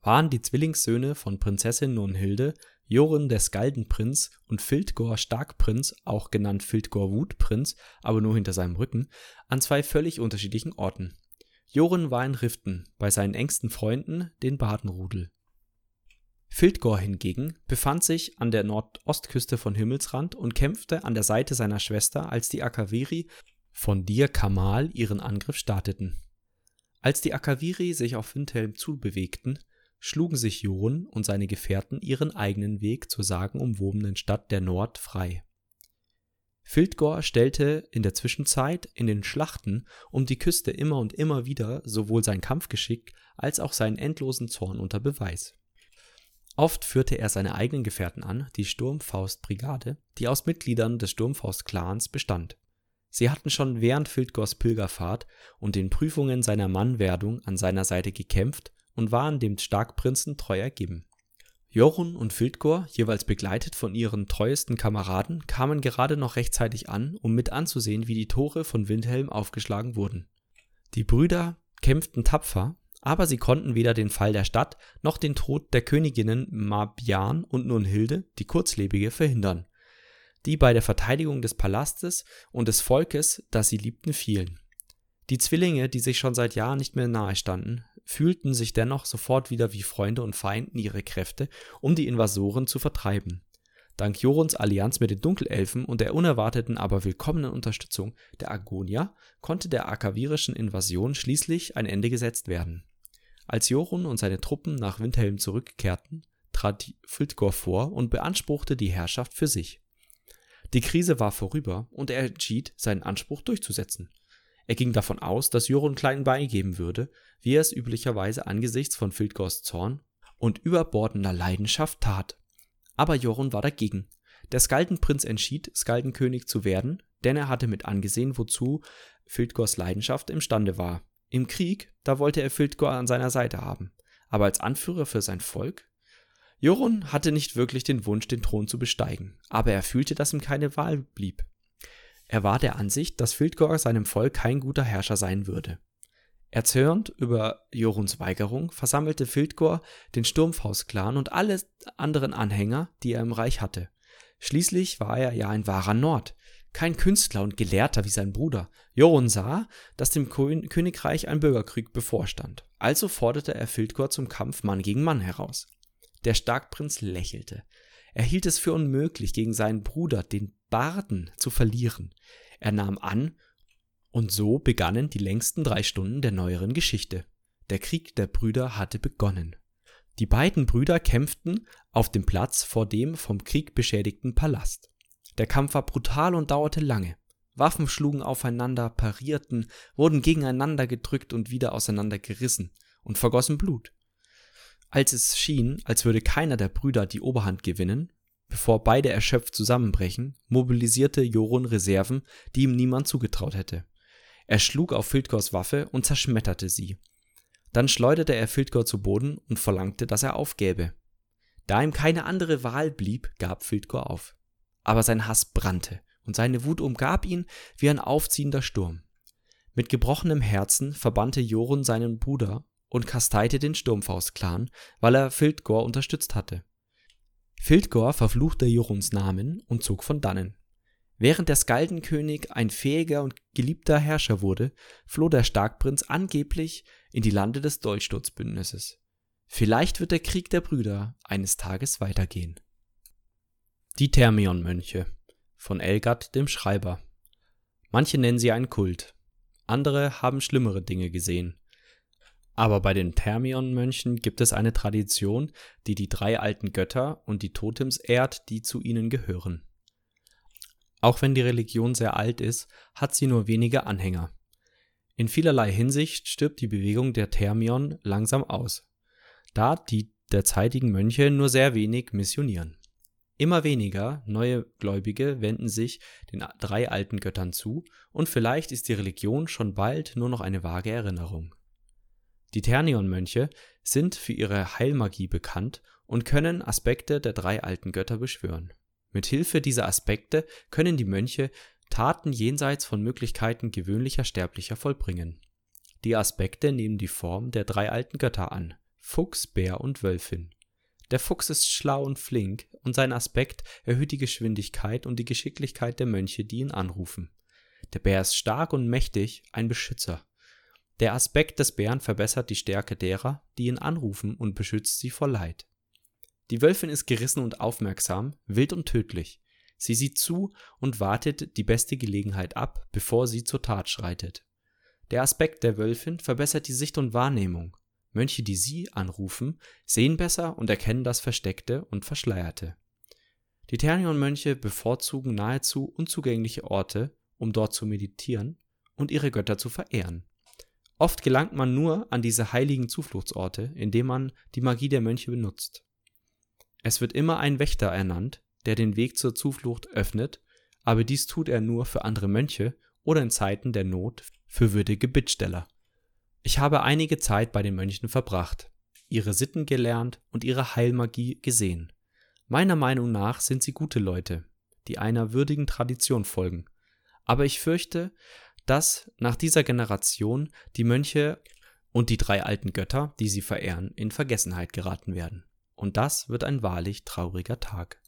waren die Zwillingssöhne von Prinzessin Nunhilde, Joren der Skaldenprinz und Fildgor Starkprinz, auch genannt Fildgor Wutprinz, aber nur hinter seinem Rücken, an zwei völlig unterschiedlichen Orten. Joren war in Riften, bei seinen engsten Freunden, den Badenrudel. Fildgor hingegen befand sich an der Nordostküste von Himmelsrand und kämpfte an der Seite seiner Schwester, als die Akaviri von Dir Kamal ihren Angriff starteten. Als die Akaviri sich auf Windhelm zubewegten, schlugen sich Jon und seine Gefährten ihren eigenen Weg zur sagenumwobenen Stadt der Nord frei. Fildgor stellte in der Zwischenzeit in den Schlachten um die Küste immer und immer wieder sowohl sein Kampfgeschick als auch seinen endlosen Zorn unter Beweis Oft führte er seine eigenen Gefährten an, die Sturmfaust-Brigade, die aus Mitgliedern des Sturmfaust-Clans bestand. Sie hatten schon während Fildgors Pilgerfahrt und den Prüfungen seiner Mannwerdung an seiner Seite gekämpft und waren dem Starkprinzen treu ergeben. Jorun und Fildgor, jeweils begleitet von ihren treuesten Kameraden, kamen gerade noch rechtzeitig an, um mit anzusehen, wie die Tore von Windhelm aufgeschlagen wurden. Die Brüder kämpften tapfer aber sie konnten weder den Fall der Stadt noch den Tod der Königinnen Mabjan und Nunhilde, die kurzlebige, verhindern, die bei der Verteidigung des Palastes und des Volkes, das sie liebten, fielen. Die Zwillinge, die sich schon seit Jahren nicht mehr nahe standen, fühlten sich dennoch sofort wieder wie Freunde und feinden ihre Kräfte, um die Invasoren zu vertreiben. Dank Jorons Allianz mit den Dunkelelfen und der unerwarteten, aber willkommenen Unterstützung der Argonia konnte der akavirischen Invasion schließlich ein Ende gesetzt werden. Als Jorun und seine Truppen nach Windhelm zurückkehrten, trat Fildgor vor und beanspruchte die Herrschaft für sich. Die Krise war vorüber und er entschied, seinen Anspruch durchzusetzen. Er ging davon aus, dass Jorun klein beigeben würde, wie er es üblicherweise angesichts von Fildgors Zorn und überbordender Leidenschaft tat. Aber Jorun war dagegen. Der Skaldenprinz entschied, Skaldenkönig zu werden, denn er hatte mit angesehen, wozu Fildgors Leidenschaft imstande war. Im Krieg, da wollte er Fildgor an seiner Seite haben, aber als Anführer für sein Volk? Jorun hatte nicht wirklich den Wunsch, den Thron zu besteigen, aber er fühlte, dass ihm keine Wahl blieb. Er war der Ansicht, dass Fildgor seinem Volk kein guter Herrscher sein würde. Erzürnt über Joruns Weigerung versammelte Fildgor den Sturmfaust-Clan und alle anderen Anhänger, die er im Reich hatte. Schließlich war er ja ein wahrer Nord, kein Künstler und Gelehrter wie sein Bruder. Jorun sah, dass dem Königreich ein Bürgerkrieg bevorstand. Also forderte er Fildgor zum Kampf Mann gegen Mann heraus. Der Starkprinz lächelte. Er hielt es für unmöglich, gegen seinen Bruder, den Barden, zu verlieren. Er nahm an und so begannen die längsten drei Stunden der neueren Geschichte. Der Krieg der Brüder hatte begonnen. Die beiden Brüder kämpften auf dem Platz vor dem vom Krieg beschädigten Palast. Der Kampf war brutal und dauerte lange. Waffen schlugen aufeinander, parierten, wurden gegeneinander gedrückt und wieder auseinandergerissen und vergossen Blut. Als es schien, als würde keiner der Brüder die Oberhand gewinnen, bevor beide erschöpft zusammenbrechen, mobilisierte Jorun Reserven, die ihm niemand zugetraut hätte. Er schlug auf Fildgors Waffe und zerschmetterte sie. Dann schleuderte er Fildgor zu Boden und verlangte, dass er aufgäbe. Da ihm keine andere Wahl blieb, gab Fildgor auf. Aber sein Hass brannte und seine Wut umgab ihn wie ein aufziehender Sturm. Mit gebrochenem Herzen verbannte Jorun seinen Bruder und kasteite den Sturmfaust-Clan, weil er Fildgor unterstützt hatte. Fildgor verfluchte Joruns Namen und zog von dannen. Während der Skaldenkönig ein fähiger und geliebter Herrscher wurde, floh der Starkprinz angeblich in die Lande des Dolchsturzbündnisses. Vielleicht wird der Krieg der Brüder eines Tages weitergehen. Die Thermion-Mönche von Elgard dem Schreiber. Manche nennen sie einen Kult, andere haben schlimmere Dinge gesehen. Aber bei den Thermion-Mönchen gibt es eine Tradition, die die drei alten Götter und die Totems ehrt, die zu ihnen gehören. Auch wenn die Religion sehr alt ist, hat sie nur wenige Anhänger. In vielerlei Hinsicht stirbt die Bewegung der Thermion langsam aus, da die derzeitigen Mönche nur sehr wenig missionieren. Immer weniger neue Gläubige wenden sich den drei alten Göttern zu, und vielleicht ist die Religion schon bald nur noch eine vage Erinnerung. Die Ternion-Mönche sind für ihre Heilmagie bekannt und können Aspekte der drei alten Götter beschwören. Mit Hilfe dieser Aspekte können die Mönche Taten jenseits von Möglichkeiten gewöhnlicher Sterblicher vollbringen. Die Aspekte nehmen die Form der drei alten Götter an: Fuchs, Bär und Wölfin. Der Fuchs ist schlau und flink, und sein Aspekt erhöht die Geschwindigkeit und die Geschicklichkeit der Mönche, die ihn anrufen. Der Bär ist stark und mächtig, ein Beschützer. Der Aspekt des Bären verbessert die Stärke derer, die ihn anrufen und beschützt sie vor Leid. Die Wölfin ist gerissen und aufmerksam, wild und tödlich. Sie sieht zu und wartet die beste Gelegenheit ab, bevor sie zur Tat schreitet. Der Aspekt der Wölfin verbessert die Sicht und Wahrnehmung. Mönche, die sie anrufen, sehen besser und erkennen das Versteckte und Verschleierte. Die Ternion-Mönche bevorzugen nahezu unzugängliche Orte, um dort zu meditieren und ihre Götter zu verehren. Oft gelangt man nur an diese heiligen Zufluchtsorte, indem man die Magie der Mönche benutzt. Es wird immer ein Wächter ernannt, der den Weg zur Zuflucht öffnet, aber dies tut er nur für andere Mönche oder in Zeiten der Not für würdige Bittsteller. Ich habe einige Zeit bei den Mönchen verbracht, ihre Sitten gelernt und ihre Heilmagie gesehen. Meiner Meinung nach sind sie gute Leute, die einer würdigen Tradition folgen. Aber ich fürchte, dass nach dieser Generation die Mönche und die drei alten Götter, die sie verehren, in Vergessenheit geraten werden und das wird ein wahrlich trauriger Tag.